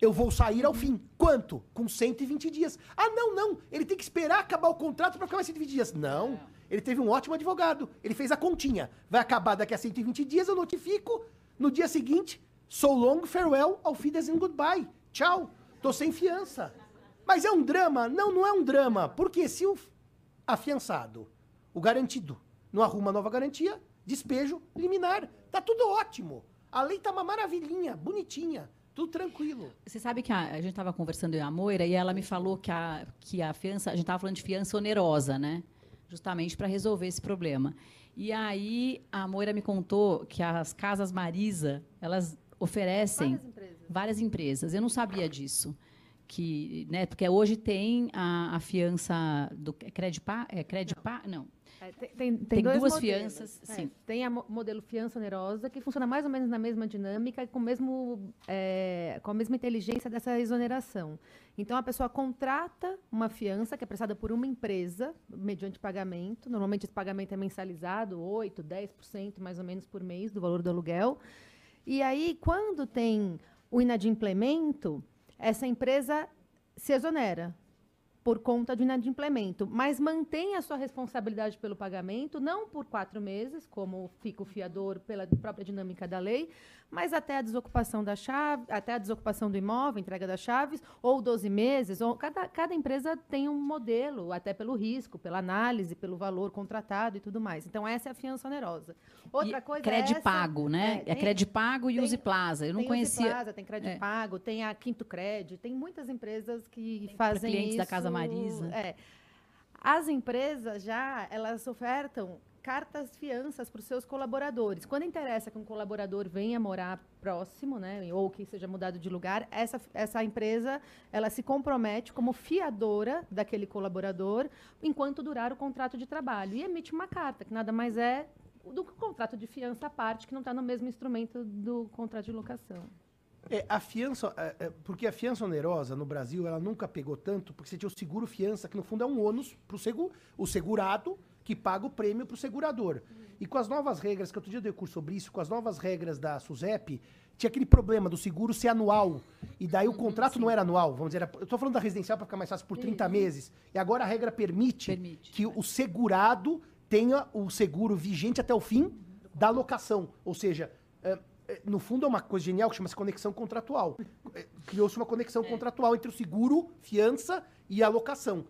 Eu vou sair ao fim. Quanto? Com 120 dias. Ah, não, não. Ele tem que esperar acabar o contrato para ficar mais 120 dias. Não. Ele teve um ótimo advogado. Ele fez a continha. Vai acabar daqui a 120 dias, eu notifico. No dia seguinte, so long, farewell, auf Wiedersehen, goodbye. Tchau. Tô sem fiança. Mas é um drama? Não, não é um drama. Porque se o afiançado, o garantido, não arruma nova garantia, despejo, liminar. Tá tudo ótimo. A lei tá uma maravilhinha, bonitinha. Tudo tranquilo. Você sabe que a, a gente estava conversando eu e a Moira e ela me falou que a, que a fiança, a gente estava falando de fiança onerosa, né? Justamente para resolver esse problema. E aí a Moira me contou que as casas Marisa, elas oferecem Várias empresas. várias empresas. Eu não sabia disso. Que, né, porque hoje tem a, a fiança do Credipá, é Credipá, não. É, tem, tem, Tem duas modelos. fianças, É, sim. Tem a mo- modelo fiança onerosa, que funciona mais ou menos na mesma dinâmica e com, mesmo, é, com a mesma inteligência dessa exoneração. Então, a pessoa contrata uma fiança que é prestada por uma empresa, mediante pagamento. Normalmente, esse pagamento é mensalizado, 8%, 10% mais ou menos por mês do valor do aluguel. E aí, quando tem o inadimplemento, essa empresa se exonera por conta do inadimplemento, mas mantém a sua responsabilidade pelo pagamento, não por quatro meses, como fica o fiador pela própria dinâmica da lei, mas até a desocupação da chave, até a desocupação do imóvel, entrega das chaves, ou 12 meses, ou cada, cada empresa tem um modelo, até pelo risco, pela análise, pelo valor contratado e tudo mais. Então, essa é a fiança onerosa. Outra E coisa é Credipago, essa- né? É, tem- Credipago e tem- Use Plaza. Eu não tem conhecia. Uciplaza, tem Crédito É. Pago, tem a Quinto Crédito, tem muitas empresas que Tem fazem clientes isso. da Casa Marisa. É. As empresas já, elas ofertam cartas fianças para os seus colaboradores. Quando interessa que um colaborador venha morar próximo, né, ou que seja mudado de lugar, essa, essa empresa ela se compromete como fiadora daquele colaborador enquanto durar o contrato de trabalho e emite uma carta que nada mais é do que o contrato de fiança à parte que não está no mesmo instrumento do contrato de locação. É, a fiança, é, é, porque a fiança onerosa no Brasil, ela nunca pegou tanto, porque você tinha o seguro fiança, que no fundo é um ônus para o seguro, o segurado que paga o prêmio para o segurador. E com as novas regras, que outro dia eu dei curso sobre isso, com as novas regras da SUSEP, tinha aquele problema do seguro ser anual. E daí o contrato não era anual, vamos dizer, era- eu estou falando da residencial para ficar mais fácil, por 30 meses. E agora a regra permite, Permite. que o segurado tenha o seguro vigente até o fim da locação. Ou seja, é, no fundo é uma coisa genial que chama-se conexão contratual. É, Criou-se uma conexão contratual entre o seguro, fiança e a locação.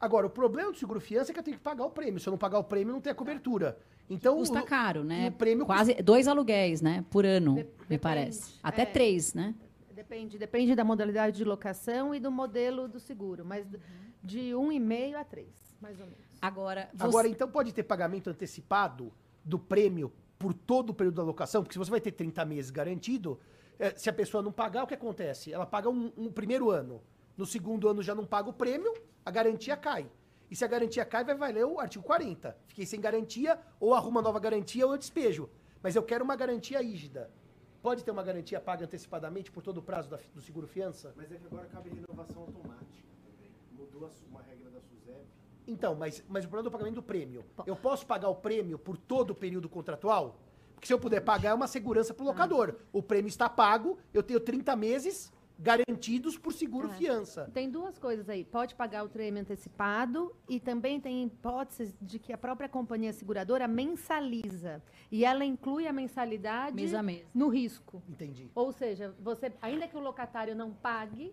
Agora, o problema do seguro fiança é que eu tenho que pagar o prêmio. Se eu não pagar o prêmio, não tem a cobertura. Então, Custa o- caro, e né? o prêmio Quase dois aluguéis, né? Por ano, Dep- me depende. parece. Até É. três, né? Depende, depende da modalidade de locação e do modelo do seguro, mas d- de um e meio a três, mais ou menos. Agora, você... Agora, então pode ter pagamento antecipado do prêmio por todo o período da locação, porque se você vai ter 30 meses garantido, eh, se a pessoa não pagar, o que acontece? Ela paga um, um primeiro ano. No segundo ano já não paga o prêmio, a garantia cai. E se a garantia cai, vai valer o artigo 40. Fiquei sem garantia, ou arruma nova garantia ou eu despejo. Mas eu quero uma garantia rígida. Pode ter uma garantia paga antecipadamente por todo o prazo da do seguro fiança? Mas é que agora cabe renovação automática. Mudou uma regra. Então, mas, mas o problema do pagamento do prêmio. Eu posso pagar o prêmio por todo o período contratual? Porque se eu puder pagar, é uma segurança para o locador. O prêmio está pago, eu tenho 30 meses garantidos por seguro É. fiança. Tem duas coisas aí. Pode pagar o prêmio antecipado e também tem hipóteses de que a própria companhia seguradora mensaliza. E ela inclui a mensalidade Mês a mês. no risco. Entendi. Ou seja, você, ainda que o locatário não pague,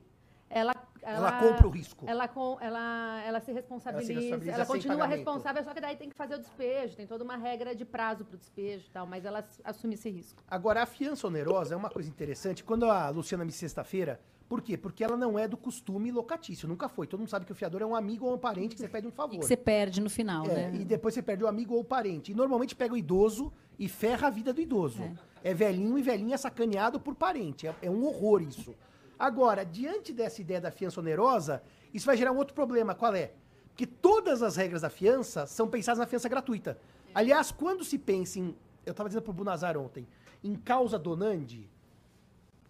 ela, Ela, compra o risco. Ela, com, ela, ela se responsabiliza, ela, responsabiliza sem continua pagamento. responsável, só que daí tem que fazer o despejo, tem toda uma regra de prazo para o despejo e tal, mas ela assume esse risco. Agora, a fiança onerosa é uma coisa interessante. Quando a Luciana me sexta-feira Por quê? Porque ela não é do costume locatício, nunca foi. Todo mundo sabe que o fiador é um amigo ou um parente que você pede um favor. E que você perde no final, É, né? E depois você perde o amigo ou o parente. E normalmente pega o idoso e ferra a vida do idoso. É, velhinho e velhinha sacaneado por parente. É, é um horror isso. Agora, diante dessa ideia da fiança onerosa, isso vai gerar um outro problema. Qual é? Porque todas as regras da fiança são pensadas na fiança gratuita. Aliás, quando se pensa em. Eu estava dizendo para o Bunazar ontem, em causa donandi,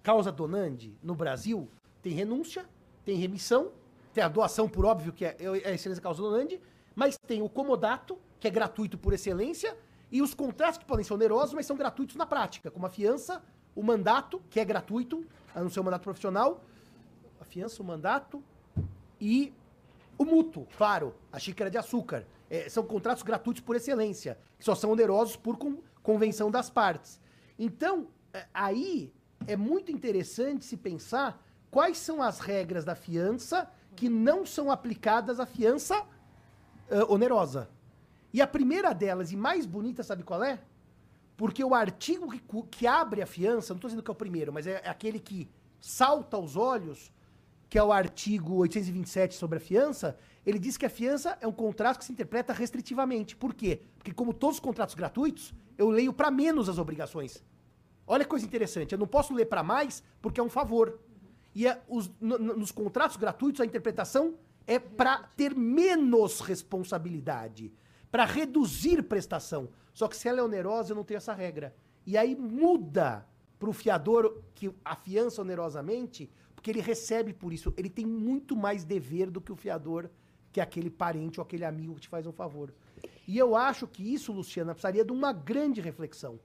causa donandi no Brasil, tem renúncia, tem remissão, tem a doação por óbvio, que é, é a excelência causa donandi, mas tem o comodato, que é gratuito por excelência, e os contratos que podem ser onerosos, mas são gratuitos na prática, como a fiança, o mandato, que é gratuito, a não o mandato profissional, a fiança, o mandato e o mútuo, claro, a xícara de açúcar. É, são contratos gratuitos por excelência, que só são onerosos por con- convenção das partes. Então, é, aí é muito interessante se pensar quais são as regras da fiança que não são aplicadas à fiança ah, onerosa. E a primeira delas, e mais bonita, sabe qual é? Porque o artigo que, que abre a fiança, não estou dizendo que é o primeiro, mas é aquele que salta aos olhos, que é o artigo 827 sobre a fiança, ele diz que a fiança é um contrato que se interpreta restritivamente. Por quê? Porque, como todos os contratos gratuitos, eu leio para menos as obrigações. Olha que coisa interessante, eu não posso ler para mais porque é um favor. E é os- no- nos contratos gratuitos a interpretação é para ter menos responsabilidade, para reduzir prestação. Só que se ela é onerosa, eu não tenho essa regra. E aí muda para o fiador que a fiança onerosamente, porque ele recebe por isso. Ele tem muito mais dever do que o fiador, que é aquele parente ou aquele amigo que te faz um favor. E eu acho que isso, Luciana, precisaria de uma grande reflexão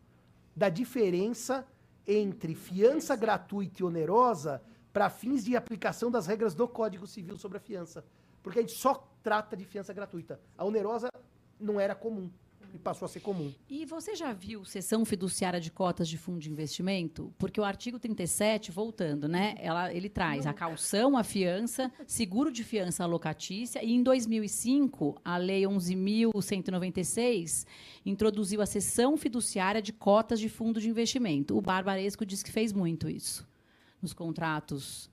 da diferença entre fiança gratuita e onerosa para fins de aplicação das regras do Código Civil sobre a fiança. Porque a gente só trata de fiança gratuita. A onerosa não era comum e passou a ser comum. E você já viu sessão fiduciária de cotas de fundo de investimento? Porque o artigo 37, voltando, né? Ela, ele traz a calção, a fiança, seguro de fiança locatícia, e em 2005, a Lei 11.196 introduziu a sessão fiduciária de cotas de fundo de investimento. O Barbaresco diz que fez muito isso nos contratos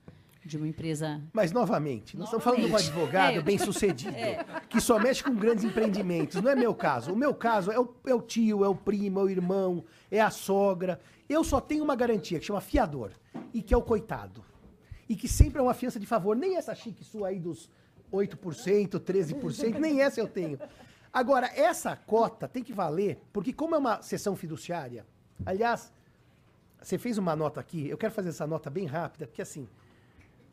de uma empresa Mas, novamente, nós estamos falando de um advogado É. bem sucedido, que só mexe com grandes empreendimentos. Não é meu caso. O meu caso é o, é o tio, é o primo, é o irmão, é a sogra. Eu só tenho uma garantia que chama fiador e que é o coitado. E que sempre é uma fiança de favor. Nem essa chique sua aí dos 8%, 13%, nem essa eu tenho. Agora, essa cota tem que valer, porque como é uma sessão fiduciária, aliás, você fez uma nota aqui, eu quero fazer essa nota bem rápida, porque assim,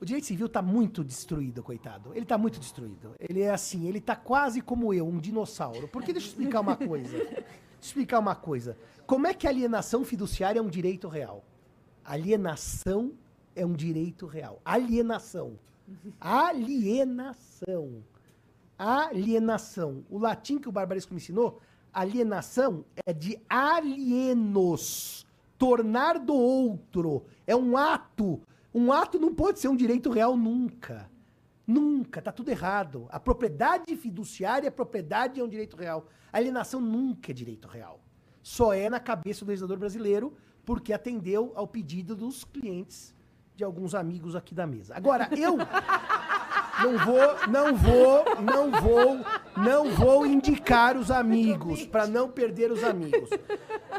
o direito civil está muito destruído, coitado. Ele está muito destruído. Ele é assim, ele está quase como eu, um dinossauro. Porque deixa eu explicar uma coisa. Deixa eu explicar uma coisa. Como é que alienação fiduciária é um direito real? Alienação é um direito real. Alienação. Alienação. Alienação. O latim que o Barbaresco me ensinou, alienação é de alienos. Tornar do outro. É um ato. Um ato não pode ser um direito real nunca. Nunca, tá tudo errado. A propriedade fiduciária, a propriedade é um direito real. A alienação nunca é direito real. Só é na cabeça do legislador brasileiro porque atendeu ao pedido dos clientes de alguns amigos aqui da mesa. Agora, eu não vou, não vou, não vou, não vou indicar os amigos para não perder os amigos.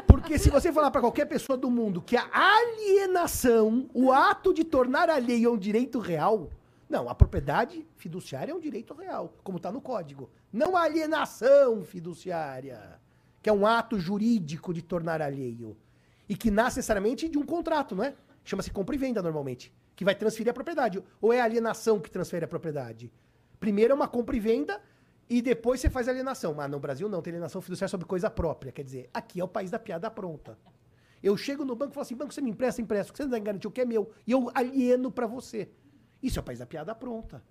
Porque se você falar para qualquer pessoa do mundo que a alienação, o ato de tornar alheio é um direito real, não, a propriedade fiduciária é um direito real, como está no código. Não a alienação fiduciária, que é um ato jurídico de tornar alheio e que nasce necessariamente de um contrato, não é? Chama-se compra e venda normalmente, que vai transferir a propriedade. Ou é a alienação que transfere a propriedade? Primeiro é uma compra e venda e depois você faz alienação. Mas no Brasil não, tem alienação fiduciária sobre coisa própria. Quer dizer, aqui é o país da piada pronta. Eu chego no banco e falo assim, banco, você me empresta, empresta, você não vai garantir o que é meu. E eu alieno para você. Isso é o país da piada pronta.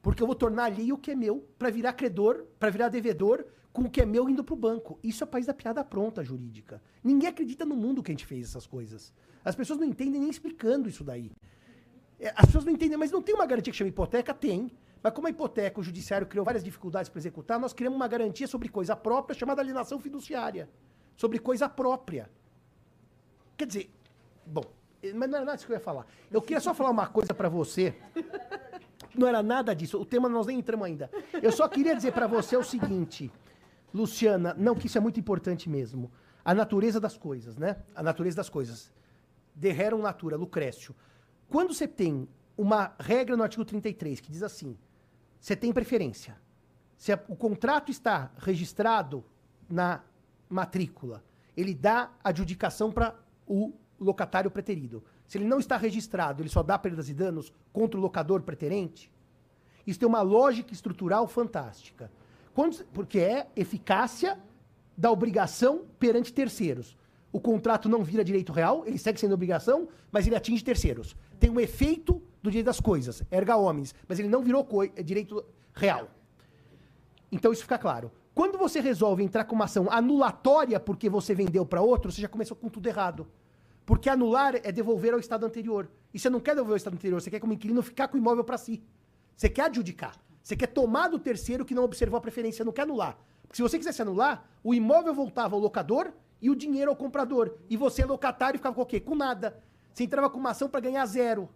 Porque eu vou tornar alheio o que é meu para virar credor, para virar devedor com o que é meu indo para o banco. Isso é o país da piada pronta jurídica. Ninguém acredita no mundo que a gente fez essas coisas. As pessoas não entendem nem explicando isso daí. É, As pessoas não entendem, mas não tem uma garantia que chama hipoteca? Tem. Mas como a hipoteca, o judiciário criou várias dificuldades para executar, nós criamos uma garantia sobre coisa própria chamada alienação fiduciária. Sobre coisa própria. Quer dizer, bom, Mas não era nada disso que eu ia falar. Eu queria só falar uma coisa pra você. Não era nada disso. O tema nós nem entramos ainda. Eu só queria dizer pra você o seguinte, Luciana, não, que isso é muito importante mesmo. A natureza das coisas, né? A natureza das coisas. De rerum natura, Lucrécio. Quando você tem uma regra no artigo 33 que diz assim: você tem preferência. Se a- o contrato está registrado na matrícula, ele dá adjudicação para o locatário preterido. Se ele não está registrado, ele só dá perdas e danos contra o locador preterente. Isso tem uma lógica estrutural fantástica. Quando- porque é eficácia da obrigação perante terceiros. O contrato não vira direito real, ele segue sendo obrigação, mas ele atinge terceiros. Tem um efeito do direito das coisas, erga omnes, mas ele não virou é direito real. Então isso fica claro. Quando você resolve entrar com uma ação anulatória porque você vendeu para outro, você já começou com tudo errado. Porque anular é devolver ao estado anterior. E você não quer devolver ao estado anterior, você quer como inquilino ficar com o imóvel para si. Você quer adjudicar. Você quer tomar do terceiro que não observou a preferência, não quer anular. Porque se você quisesse anular, o imóvel voltava ao locador e o dinheiro ao comprador. E você, locatário, ficava com o quê? Com nada. Você entrava com uma ação para ganhar zero.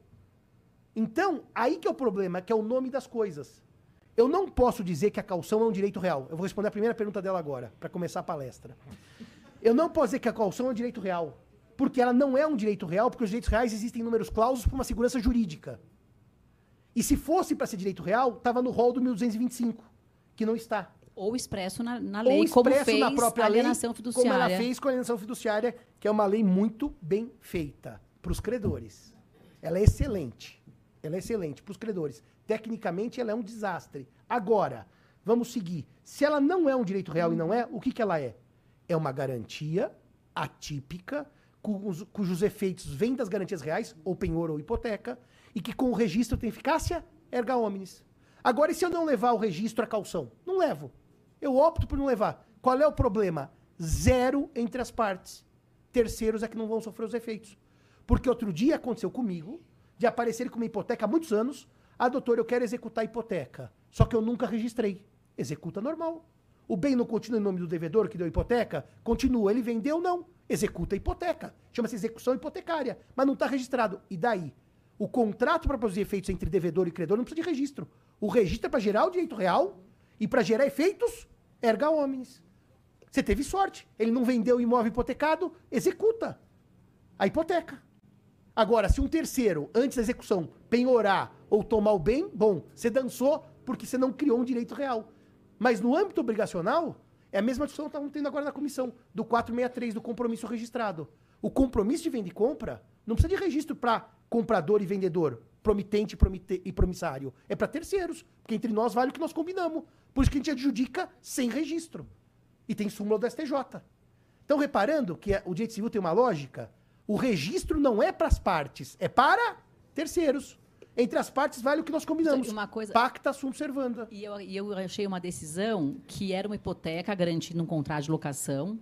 Então, aí que é o problema, que é o nome das coisas. Eu não posso dizer que a calção é um direito real. Eu vou responder a primeira pergunta dela agora, para começar a palestra. Eu não posso dizer que a calção é um direito real, porque ela não é um direito real, porque os direitos reais existem em números clausos por uma segurança jurídica. E se fosse para ser direito real, estava no rol do 1225, que não está. Ou expresso na, na Ou lei, como expresso fez na própria a lei, alienação como ela fiduciária. fez com a alienação fiduciária, que é uma lei muito bem feita para os credores. Ela é excelente. Ela é excelente para os credores. Tecnicamente, ela é um desastre. Agora, vamos seguir. Se ela não é um direito real e não é, o que, que ela é? É uma garantia atípica, cujos, cujos efeitos vêm das garantias reais, ou penhor ou hipoteca, e que com o registro tem eficácia erga omnes. Agora, e se eu não levar o registro à calção? Não levo. Eu opto por não levar. Qual é o problema? Zero entre as partes. Terceiros é que não vão sofrer os efeitos. Porque outro dia aconteceu comigo de aparecer com uma hipoteca há muitos anos. Ah, doutor, eu quero executar a hipoteca. Só que eu nunca registrei. Executa normal. O bem não continua em nome do devedor que deu a hipoteca? Continua. Ele vendeu? Não. Executa a hipoteca. Chama-se execução hipotecária. Mas não está registrado. E daí? O contrato para produzir efeitos entre devedor e credor não precisa de registro. O registro é para gerar o direito real e para gerar efeitos erga omnes. Você teve sorte. Ele não vendeu o imóvel hipotecado, executa a hipoteca. Agora, se um terceiro, antes da execução, penhorar ou tomar o bem, bom, você dançou porque você não criou um direito real. Mas no âmbito obrigacional, é a mesma discussão que estamos tendo agora na comissão, do 463, do compromisso registrado. O compromisso de venda e compra não precisa de registro para comprador e vendedor, promitente e promissário. É para terceiros, porque entre nós vale o que nós combinamos. Por isso que a gente adjudica sem registro. E tem súmula do STJ. Então, reparando que a- o direito civil tem uma lógica, o registro não é para as partes, é para terceiros. Entre as partes vale o que nós combinamos. Uma coisa- Pacta sunt servanda. E eu, e eu achei uma decisão que era uma hipoteca garantida um contrato de locação.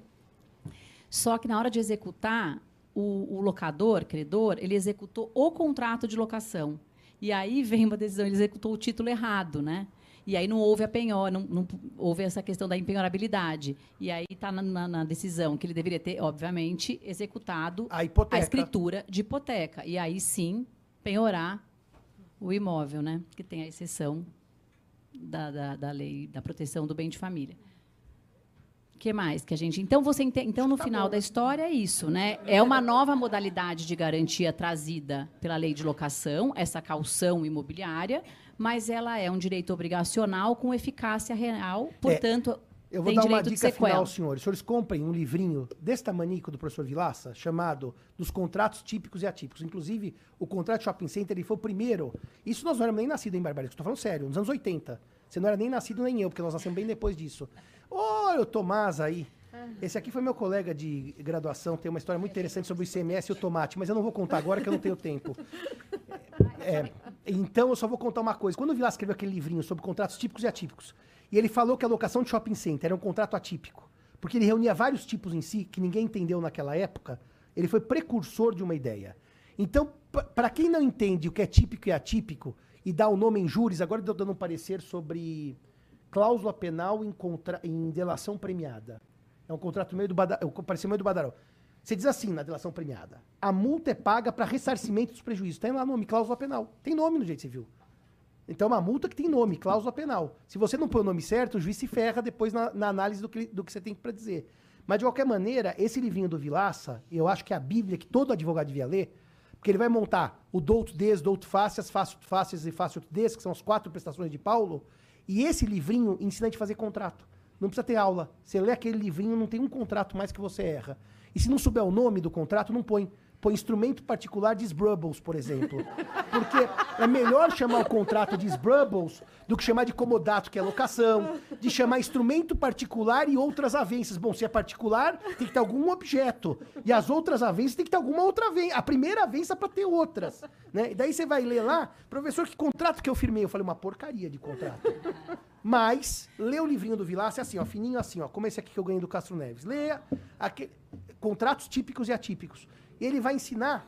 Só que na hora de executar, o, o locador, credor, ele executou o contrato de locação. E aí vem uma decisão, ele executou o título errado, né? E aí não houve a penhora, não, não houve essa questão da empenhorabilidade. E aí está na, na- na decisão que ele deveria ter, obviamente, executado A a escritura de hipoteca. E aí sim penhorar o imóvel, né? Que tem a exceção da, da, da lei da proteção do bem de família. O que mais que a gente. Então, você ente- então no final da história é isso, né? É uma nova modalidade de garantia trazida pela lei de locação, essa calção imobiliária, mas ela é um direito obrigacional com eficácia real, portanto, Eu vou tem dar uma dica final, sequela. senhores. Os senhores comprem um livrinho desse tamanico do professor Vilaça, chamado Dos Contratos Típicos e Atípicos. Inclusive, o contrato shopping center ele foi o primeiro. Isso nós não éramos nem nascidos em Barbaria. Estou falando sério, nos anos 80. Você não era nem nascido nem eu, porque nós nascemos bem depois disso. Olha o Tomás aí. Esse aqui foi meu colega de graduação, tem uma história muito interessante sobre o ICMS e o tomate, mas eu não vou contar agora que eu não tenho tempo. É, então eu só vou contar uma coisa. Quando o Vilas escreveu aquele livrinho sobre contratos típicos e atípicos, e ele falou que a locação de shopping center era um contrato atípico, porque ele reunia vários tipos em si, que ninguém entendeu naquela época, ele foi precursor de uma ideia. Então, para quem não entende o que é típico e atípico, e dá o nome em júris, agora eu estou dando um parecer sobre cláusula penal em, contra, em delação premiada. É um contrato meio do badarão. Parecia meio do badarão. Você diz assim na delação premiada: a multa é paga para ressarcimento dos prejuízos. Tem lá nome, cláusula penal. Tem nome no direito civil. Então, é uma multa que tem nome, cláusula penal. Se você não põe o nome certo, o juiz se ferra depois na, na análise do que, do que você tem para dizer. Mas, de qualquer maneira, esse livrinho do Vilaça, eu acho que é a Bíblia que todo advogado devia ler, porque ele vai montar o douto des, douto fácias, fácil fácias e fácil des, que são as quatro prestações de Paulo, e esse livrinho ensina a gente a fazer contrato. Não precisa ter aula. Você lê aquele livrinho, não tem um contrato mais que você erra. E se não souber o nome do contrato, não põe põe instrumento particular de Sbrubbles, por exemplo. Porque é melhor chamar o contrato de Sbrubbles do que chamar de comodato, que é locação, de chamar instrumento particular e outras avenças. Bom, se é particular, tem que ter algum objeto. E as outras avenças tem que ter alguma outra avença. A primeira avença para ter outras. Né? E daí você vai ler lá, professor, que contrato que eu firmei? Eu falei, uma porcaria de contrato. Mas, lê o livrinho do Vilaça, é assim, ó, fininho assim, ó, como esse aqui que eu ganhei do Castro Neves. Leia aquele, contratos típicos e atípicos. Ele vai ensinar,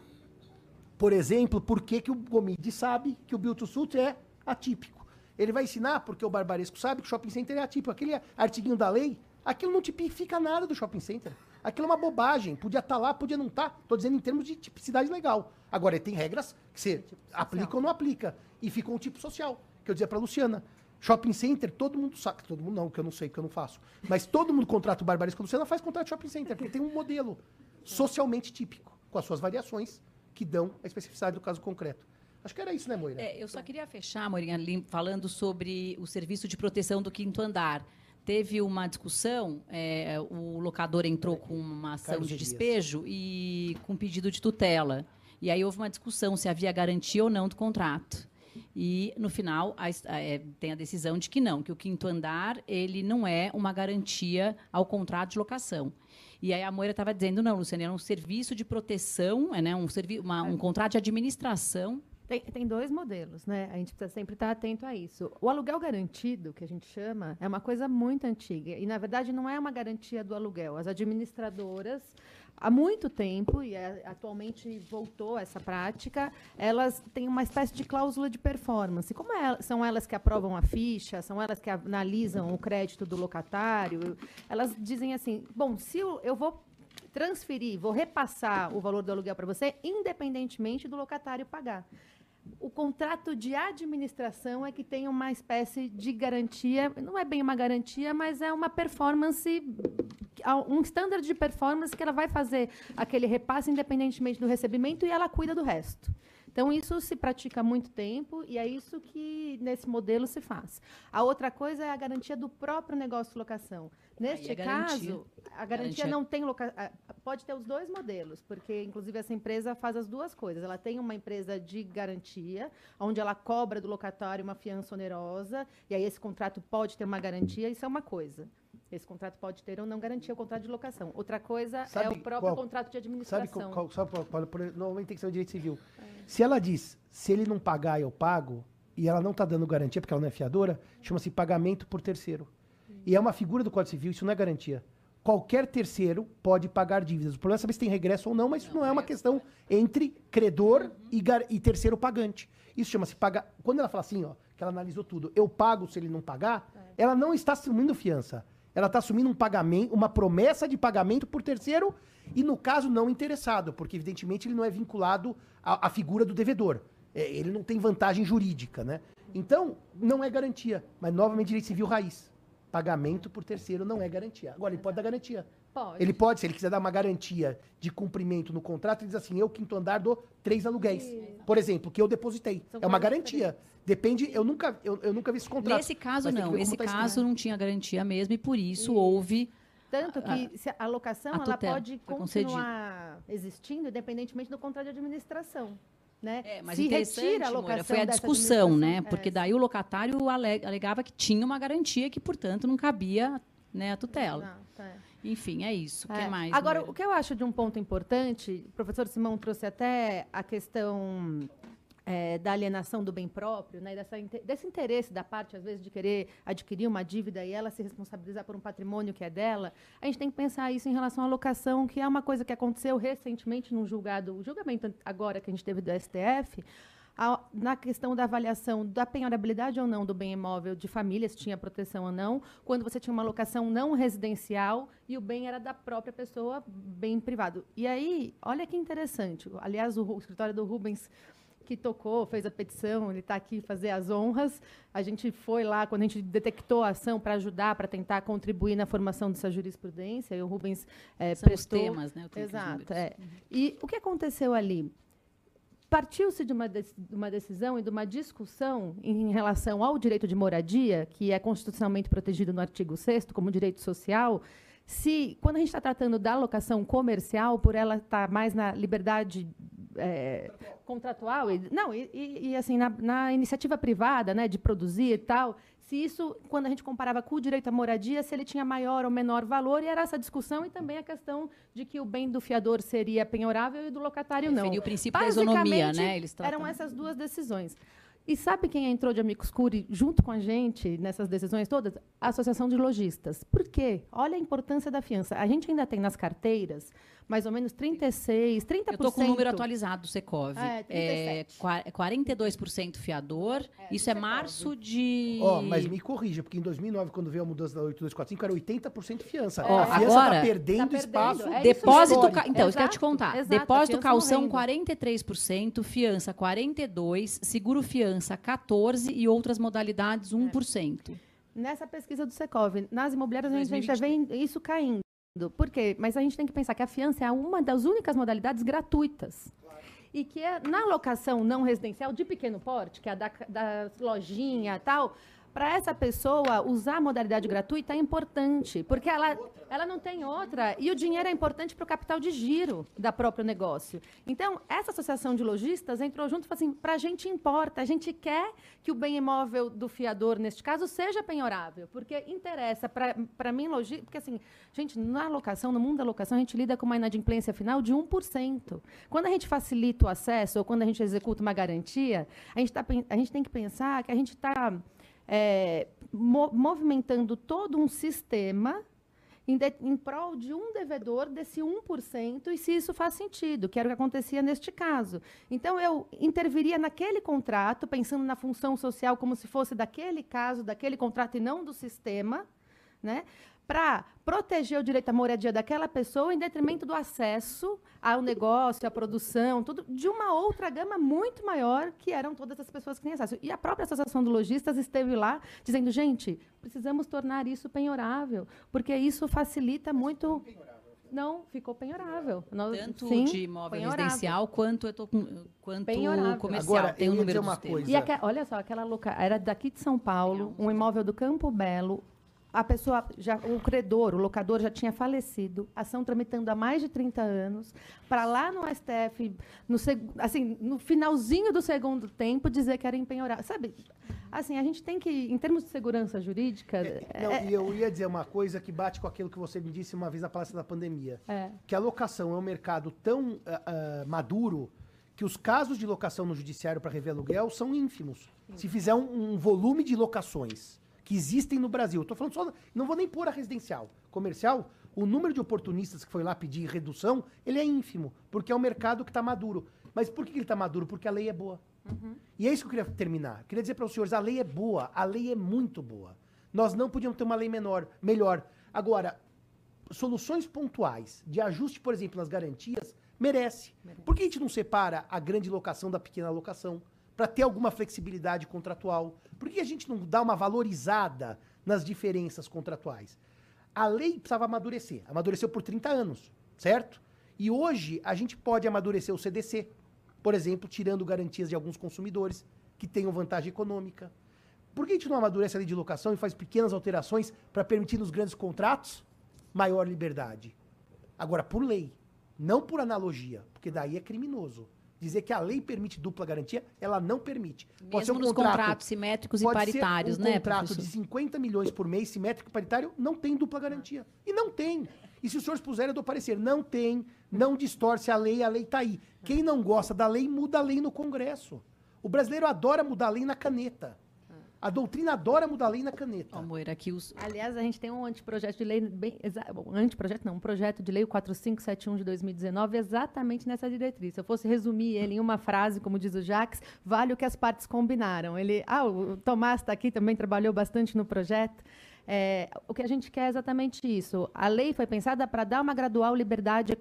por exemplo, por que, que o Gomide sabe que o Bilto Sut é atípico. Ele vai ensinar porque o Barbaresco sabe que o shopping center é atípico. Aquele artiguinho da lei, aquilo não tipifica nada do shopping center. Aquilo é uma bobagem. Podia estar tá lá, podia não estar. Tá. Estou dizendo em termos de tipicidade legal. Agora, tem regras que você tipo aplica ou não aplica. E fica um tipo social. Que eu dizia para Luciana. Shopping center, todo mundo sabe. Todo mundo não, que eu não sei, que eu não faço. Mas todo mundo contrata o Barbaresco. A Luciana faz contrato de shopping center, porque tem um modelo socialmente típico com as suas variações que dão a especificidade do caso concreto. Acho que era isso, né, Moira? É, eu só queria fechar, Moirinha, falando sobre o serviço de proteção do quinto andar. Teve uma discussão, é, o locador entrou com uma ação Carlos de despejo Dias. e com pedido de tutela. E aí houve uma discussão se havia garantia ou não do contrato. E, no final, a, é, tem a decisão de que não, que o quinto andar ele não é uma garantia ao contrato de locação. E aí a Moira estava dizendo, não, Luciana, é um serviço de proteção, é, né, um, servi uma, um contrato de administração tem, tem, dois modelos, né? A gente precisa sempre estar atento a isso. O aluguel garantido, que a gente chama, é uma coisa muito antiga. E, na verdade, não é uma garantia do aluguel. As administradoras há muito tempo, e é, atualmente voltou essa prática, elas têm uma espécie de cláusula de performance. Como é, são elas que aprovam a ficha, são elas que analisam o crédito do locatário, elas dizem assim: bom, se eu, eu vou transferir, vou repassar o valor do aluguel para você, independentemente do locatário pagar o contrato de administração é que tem uma espécie de garantia, não é bem uma garantia, mas é uma performance, um standard de performance que ela vai fazer aquele repasse independentemente do recebimento e ela cuida do resto. Então, isso se pratica há muito tempo e é isso que nesse modelo se faz. A outra coisa é a garantia do próprio negócio de locação. Neste a caso, a garantia, garantia, não tem loca... pode ter os dois modelos, porque inclusive essa empresa faz as duas coisas. Ela tem uma empresa de garantia, onde ela cobra do locatário uma fiança onerosa, e aí esse contrato pode ter uma garantia, isso é uma coisa. Esse contrato pode ter ou não garantia o contrato de locação. Outra coisa sabe é o próprio qual, contrato de administração. Sabe qual, qual, qual, por, normalmente tem que ser o direito civil. É. Se ela diz, se ele não pagar, eu pago, e ela não está dando garantia, porque ela não é fiadora, chama-se pagamento por terceiro. Hum. E é uma figura do Código Civil, isso não é garantia. Qualquer terceiro pode pagar dívidas. O problema é saber se tem regresso ou não, mas isso não, não é uma é. questão entre credor uhum. e, e, terceiro pagante. Isso chama-se pagar. Quando ela fala assim, ó, que ela analisou tudo, eu pago se ele não pagar, é. ela não está assumindo fiança ela está assumindo um pagamento, uma promessa de pagamento por terceiro e, no caso, não interessado, porque, evidentemente, ele não é vinculado à, à figura do devedor. É, ele não tem vantagem jurídica, né? Então, não é garantia. Mas, novamente, direito civil raiz. Pagamento por terceiro não é garantia. Agora, ele pode dar garantia. Pode. Ele pode, se ele quiser dar uma garantia de cumprimento no contrato, ele diz assim: eu, quinto andar, dou três aluguéis. Por exemplo, que eu depositei. São é uma garantia. Diferentes. Depende, eu nunca, eu, eu nunca vi esse contrato. Nesse caso, não. Nesse tá caso, não tinha garantia mesmo, e por isso e... houve. Tanto que a, a locação a ela pode continuar existindo, independentemente do contrato de administração. Né? É, mas Se retira a locação foi a discussão, né? Porque é. daí o locatário alegava que tinha uma garantia que, portanto, não cabia né, a tutela. é. Enfim, é isso. O é. que mais? Agora, o que eu acho de um ponto importante, o professor Simão trouxe até a questão é, da alienação do bem próprio, né, dessa, desse interesse da parte, às vezes, de querer adquirir uma dívida e ela se responsabilizar por um patrimônio que é dela, a gente tem que pensar isso em relação à locação, que é uma coisa que aconteceu recentemente num julgado, o julgamento agora que a gente teve do STF, a- na questão da avaliação da penhorabilidade ou não do bem imóvel de família, se tinha proteção ou não, quando você tinha uma locação não residencial e o bem era da própria pessoa, bem privado. E aí, olha que interessante. Aliás, o, o escritório do Rubens que tocou, fez a petição, ele está aqui fazer as honras. A gente foi lá quando a gente detectou a ação para ajudar, para tentar contribuir na formação dessa jurisprudência. E o Rubens eh, São os prestou. temas, né? os Exato. É. E o que aconteceu ali? Partiu-se de uma, de uma decisão e de uma discussão em relação ao direito de moradia, que é constitucionalmente protegido no artigo 6 como direito social, se, quando a gente está tratando da locação comercial, por ela estar mais na liberdade é, contratual, e, não, e, e- assim, na, na iniciativa privada, né, de produzir e tal, se isso, quando a gente comparava com o direito à moradia, se ele tinha maior ou menor valor, e era essa discussão, e também a questão de que o bem do fiador seria penhorável e do locatário não. Referir o princípio da isonomia, né? Eles Eram tratam- essas duas decisões. E sabe quem entrou de amicus curiae junto com a gente nessas decisões todas? A Associação de Lojistas. Por quê? Olha a importância da fiança. A gente ainda tem nas carteiras mais ou menos 36, 30%. Eu estou com o número atualizado do Secov. É, 37. qua- 42% fiador. Isso é março de. Ó, mas me corrija, porque em 2009, quando veio a mudança da 8245, era 80% fiança. Ó, a fiança agora- tá perdendo, Tá perdendo, espaço. é Depósito. ca- Então, isso que eu te Exato, contar. exato, Depósito calção morrendo. 43%, fiança 42%, seguro fiança 14% e outras modalidades É. 1%. Nessa pesquisa do Secov, nas imobiliárias a gente, já 2023. vê isso caindo. Por quê? Mas a gente tem que pensar que a fiança é uma das únicas modalidades gratuitas. E que é, na locação não residencial de pequeno porte, que é a da, da lojinha e tal, para essa pessoa usar a modalidade gratuita é importante, porque ela, ela não tem outra. E o dinheiro é importante para o capital de giro da próprio negócio. Então, essa associação de lojistas entrou junto e falou assim: para a gente importa, a gente quer que o bem imóvel do fiador, neste caso, seja penhorável, porque interessa para mim, logi porque assim, gente, na locação, no mundo da locação, a gente lida com uma inadimplência final de 1%. Quando a gente facilita o acesso ou quando a gente executa uma garantia, a gente, tá, a gente tem que pensar que a gente está é, mo- movimentando todo um sistema em, de- em prol de um devedor desse 1%, e se isso faz sentido, que era o que acontecia neste caso. Então, eu interviria naquele contrato, pensando na função social como se fosse daquele caso, daquele contrato e não do sistema, né? Para proteger o direito à moradia daquela pessoa em detrimento do acesso ao negócio, à produção, tudo de uma outra gama muito maior que eram todas as pessoas que têm acesso. E a própria Associação de Lojistas esteve lá dizendo, gente, precisamos tornar isso penhorável, porque isso facilita muito... Não, ficou penhorável. Nós- Tanto sim, de imóvel penhorável. residencial quanto, eu tô com, quanto Penhorável. comercial. Agora, Tem ia número uma dos coisa. E aque- olha só, aquela loca era daqui de São Paulo, um imóvel do Campo Belo. A pessoa, já, o credor, o locador já tinha falecido, ação tramitando há mais de 30 anos, para lá no STF, no, assim, no finalzinho do segundo tempo, dizer que era empenhorável. Sabe, assim, a gente tem que, em termos de segurança jurídica, Não, e eu ia dizer uma coisa que bate com aquilo que você me disse uma vez na palestra da pandemia. é, Que a locação é um mercado tão ah, ah, maduro que os casos de locação no judiciário para rever aluguel são ínfimos. Se fizer um, um volume de locações que existem no Brasil, estou falando só, não vou nem pôr a residencial, comercial, o número de oportunistas que foi lá pedir redução, ele é ínfimo, porque é um mercado que está maduro. Mas por que que ele está maduro? Porque a lei é boa. E é isso que eu queria terminar. Queria dizer para os senhores, a lei é boa, a lei é muito boa. Nós não podíamos ter uma lei menor, melhor. Agora, soluções pontuais de ajuste, por exemplo, nas garantias, merece. Por que a gente não separa a grande locação da pequena locação? Para ter alguma flexibilidade contratual. Por que a gente não dá uma valorizada nas diferenças contratuais? A lei precisava amadurecer. Amadureceu por 30 anos, certo? E hoje a gente pode amadurecer o CDC, por exemplo, tirando garantias de alguns consumidores que tenham vantagem econômica. Por que a gente não amadurece a lei de locação e faz pequenas alterações para permitir nos grandes contratos maior liberdade? Agora, por lei, não por analogia, porque daí é criminoso. Dizer que a lei permite dupla garantia, ela não permite. Mesmo nos contratos simétricos e pode paritários, ser um né, contrato professor? de 50 milhões por mês, simétrico e paritário, não tem dupla garantia. E não tem. E se os senhores puserem, eu dou parecer. Não tem, não distorce a lei, a lei está aí. Quem não gosta da lei, muda a lei no Congresso. O brasileiro adora mudar a lei na caneta. A doutrina adora mudar a lei na caneta. Ó, Moira, aqui os. Aliás, a gente tem um anteprojeto de lei, bem, exa- bom, anteprojeto não, um projeto de lei, o 4571 de 2019, exatamente nessa diretriz. Se eu fosse resumir ele em uma frase, como diz o Jacques, vale o que as partes combinaram. Ele, ah, o Tomás está aqui, também trabalhou bastante no projeto. É, o que a gente quer é exatamente isso. A lei foi pensada para dar uma gradual liberdade,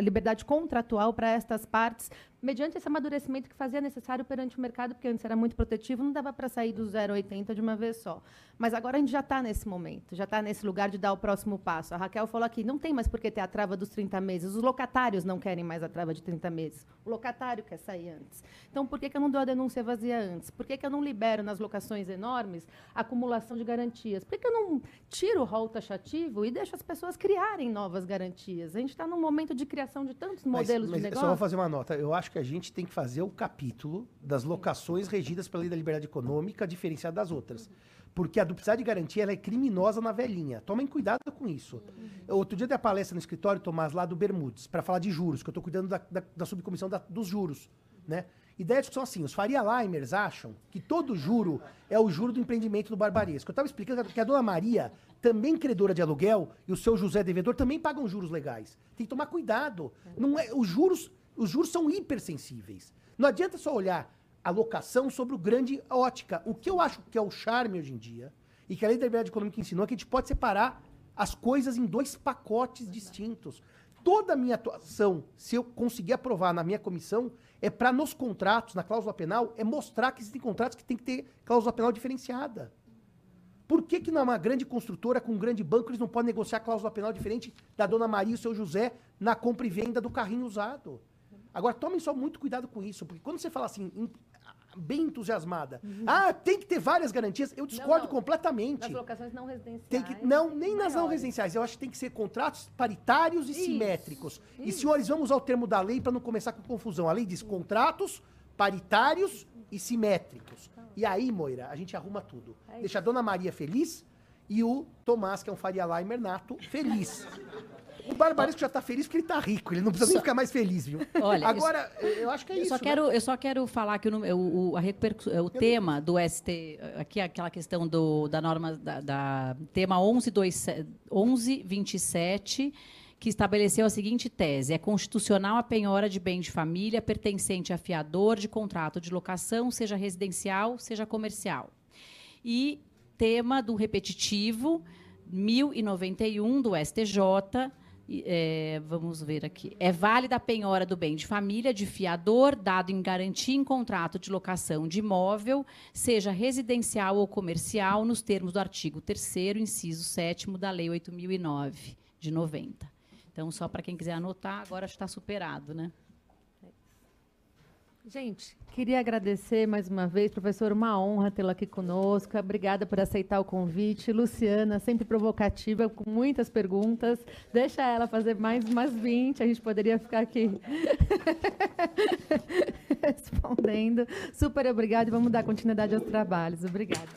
liberdade contratual para estas partes, mediante esse amadurecimento que fazia necessário perante o mercado, porque antes era muito protetivo, não dava para sair do 0,80 de uma vez só. Mas agora a gente já está nesse momento, já está nesse lugar de dar o próximo passo. A Raquel falou aqui, não tem mais por que ter a trava dos 30 meses. Os locatários não querem mais a trava de 30 meses. O locatário quer sair antes. Então, por que, que eu não dou a denúncia vazia antes? Por que, que eu não libero nas locações enormes a acumulação de garantias? Por que, que eu não tiro o rol taxativo e deixo as pessoas criarem novas garantias? A gente está num momento de criação de tantos Mas- modelos mas de negócio. Só vou fazer uma nota. Eu acho que a gente tem que fazer o capítulo das locações regidas pela lei da liberdade econômica, diferenciada das outras. Porque a duplicidade de garantia é criminosa na velhinha. Tomem cuidado com isso. Outro dia dei a palestra no escritório, Tomás, lá do Bermudes, para falar de juros, que eu estou cuidando da, da- da subcomissão da- dos juros. Né? Ideia de discussão assim: os Faria Limers acham que todo juro é o juro do empreendimento do barbaresco. Eu estava explicando que a dona Maria, também credora de aluguel, e o seu José devedor também pagam juros legais. Tem que tomar cuidado. Não é, os, juros, os juros são hipersensíveis. Não adianta só olhar a locação sobre o grande ótica. O que eu acho que é o charme hoje em dia, e que a lei da liberdade econômica ensinou, é que a gente pode separar as coisas em dois pacotes distintos. Toda a minha atuação, se eu conseguir aprovar na minha comissão, é para nos contratos, na cláusula penal, é mostrar que existem contratos que tem que ter cláusula penal diferenciada. Por que, que numa grande construtora com um grande banco eles não podem negociar cláusula penal diferente da dona Maria e o seu José na compra e venda do carrinho usado? Agora, tomem só muito cuidado com isso, porque quando você fala assim, em- bem entusiasmada, ah, tem que ter várias garantias, eu discordo não. completamente. Nas locações não residenciais. Tem que, não, nem nas não maiores. residenciais. Eu acho que tem que ser contratos paritários e Isso, simétricos. E, isso. senhores, vamos usar o termo da lei para não começar com confusão. A lei diz contratos paritários e simétricos. E aí, Moira, a gente arruma tudo. É Deixa a dona Maria feliz e o Tomás, que é um Faria Limer nato, feliz. O Barbaresco já tá feliz porque ele tá rico, ele não precisa nem ficar mais feliz, viu? Olha, Agora, eu acho que é Eu isso. só, né? quero, eu só quero falar que o, o, a o tema do ST, aqui é aquela questão do, da norma, da, da tema 1127 1127, que estabeleceu a seguinte tese: é constitucional a penhora de bem de família pertencente a fiador de contrato de locação, seja residencial, seja comercial. E tema do repetitivo 1091 do STJ. É, vamos ver aqui. É válida a penhora do bem de família de fiador dado em garantia em contrato de locação de imóvel, seja residencial ou comercial, nos termos do artigo 3 inciso 7 da Lei 8009 de 90. Então, só para quem quiser anotar, agora está superado, né? Gente, queria agradecer mais uma vez, professor, uma honra tê-la aqui conosco. Obrigada por aceitar o convite. Luciana, sempre provocativa, com muitas perguntas. Deixa ela fazer mais umas 20, a gente poderia ficar aqui respondendo. Super obrigada e vamos dar continuidade aos trabalhos. Obrigada.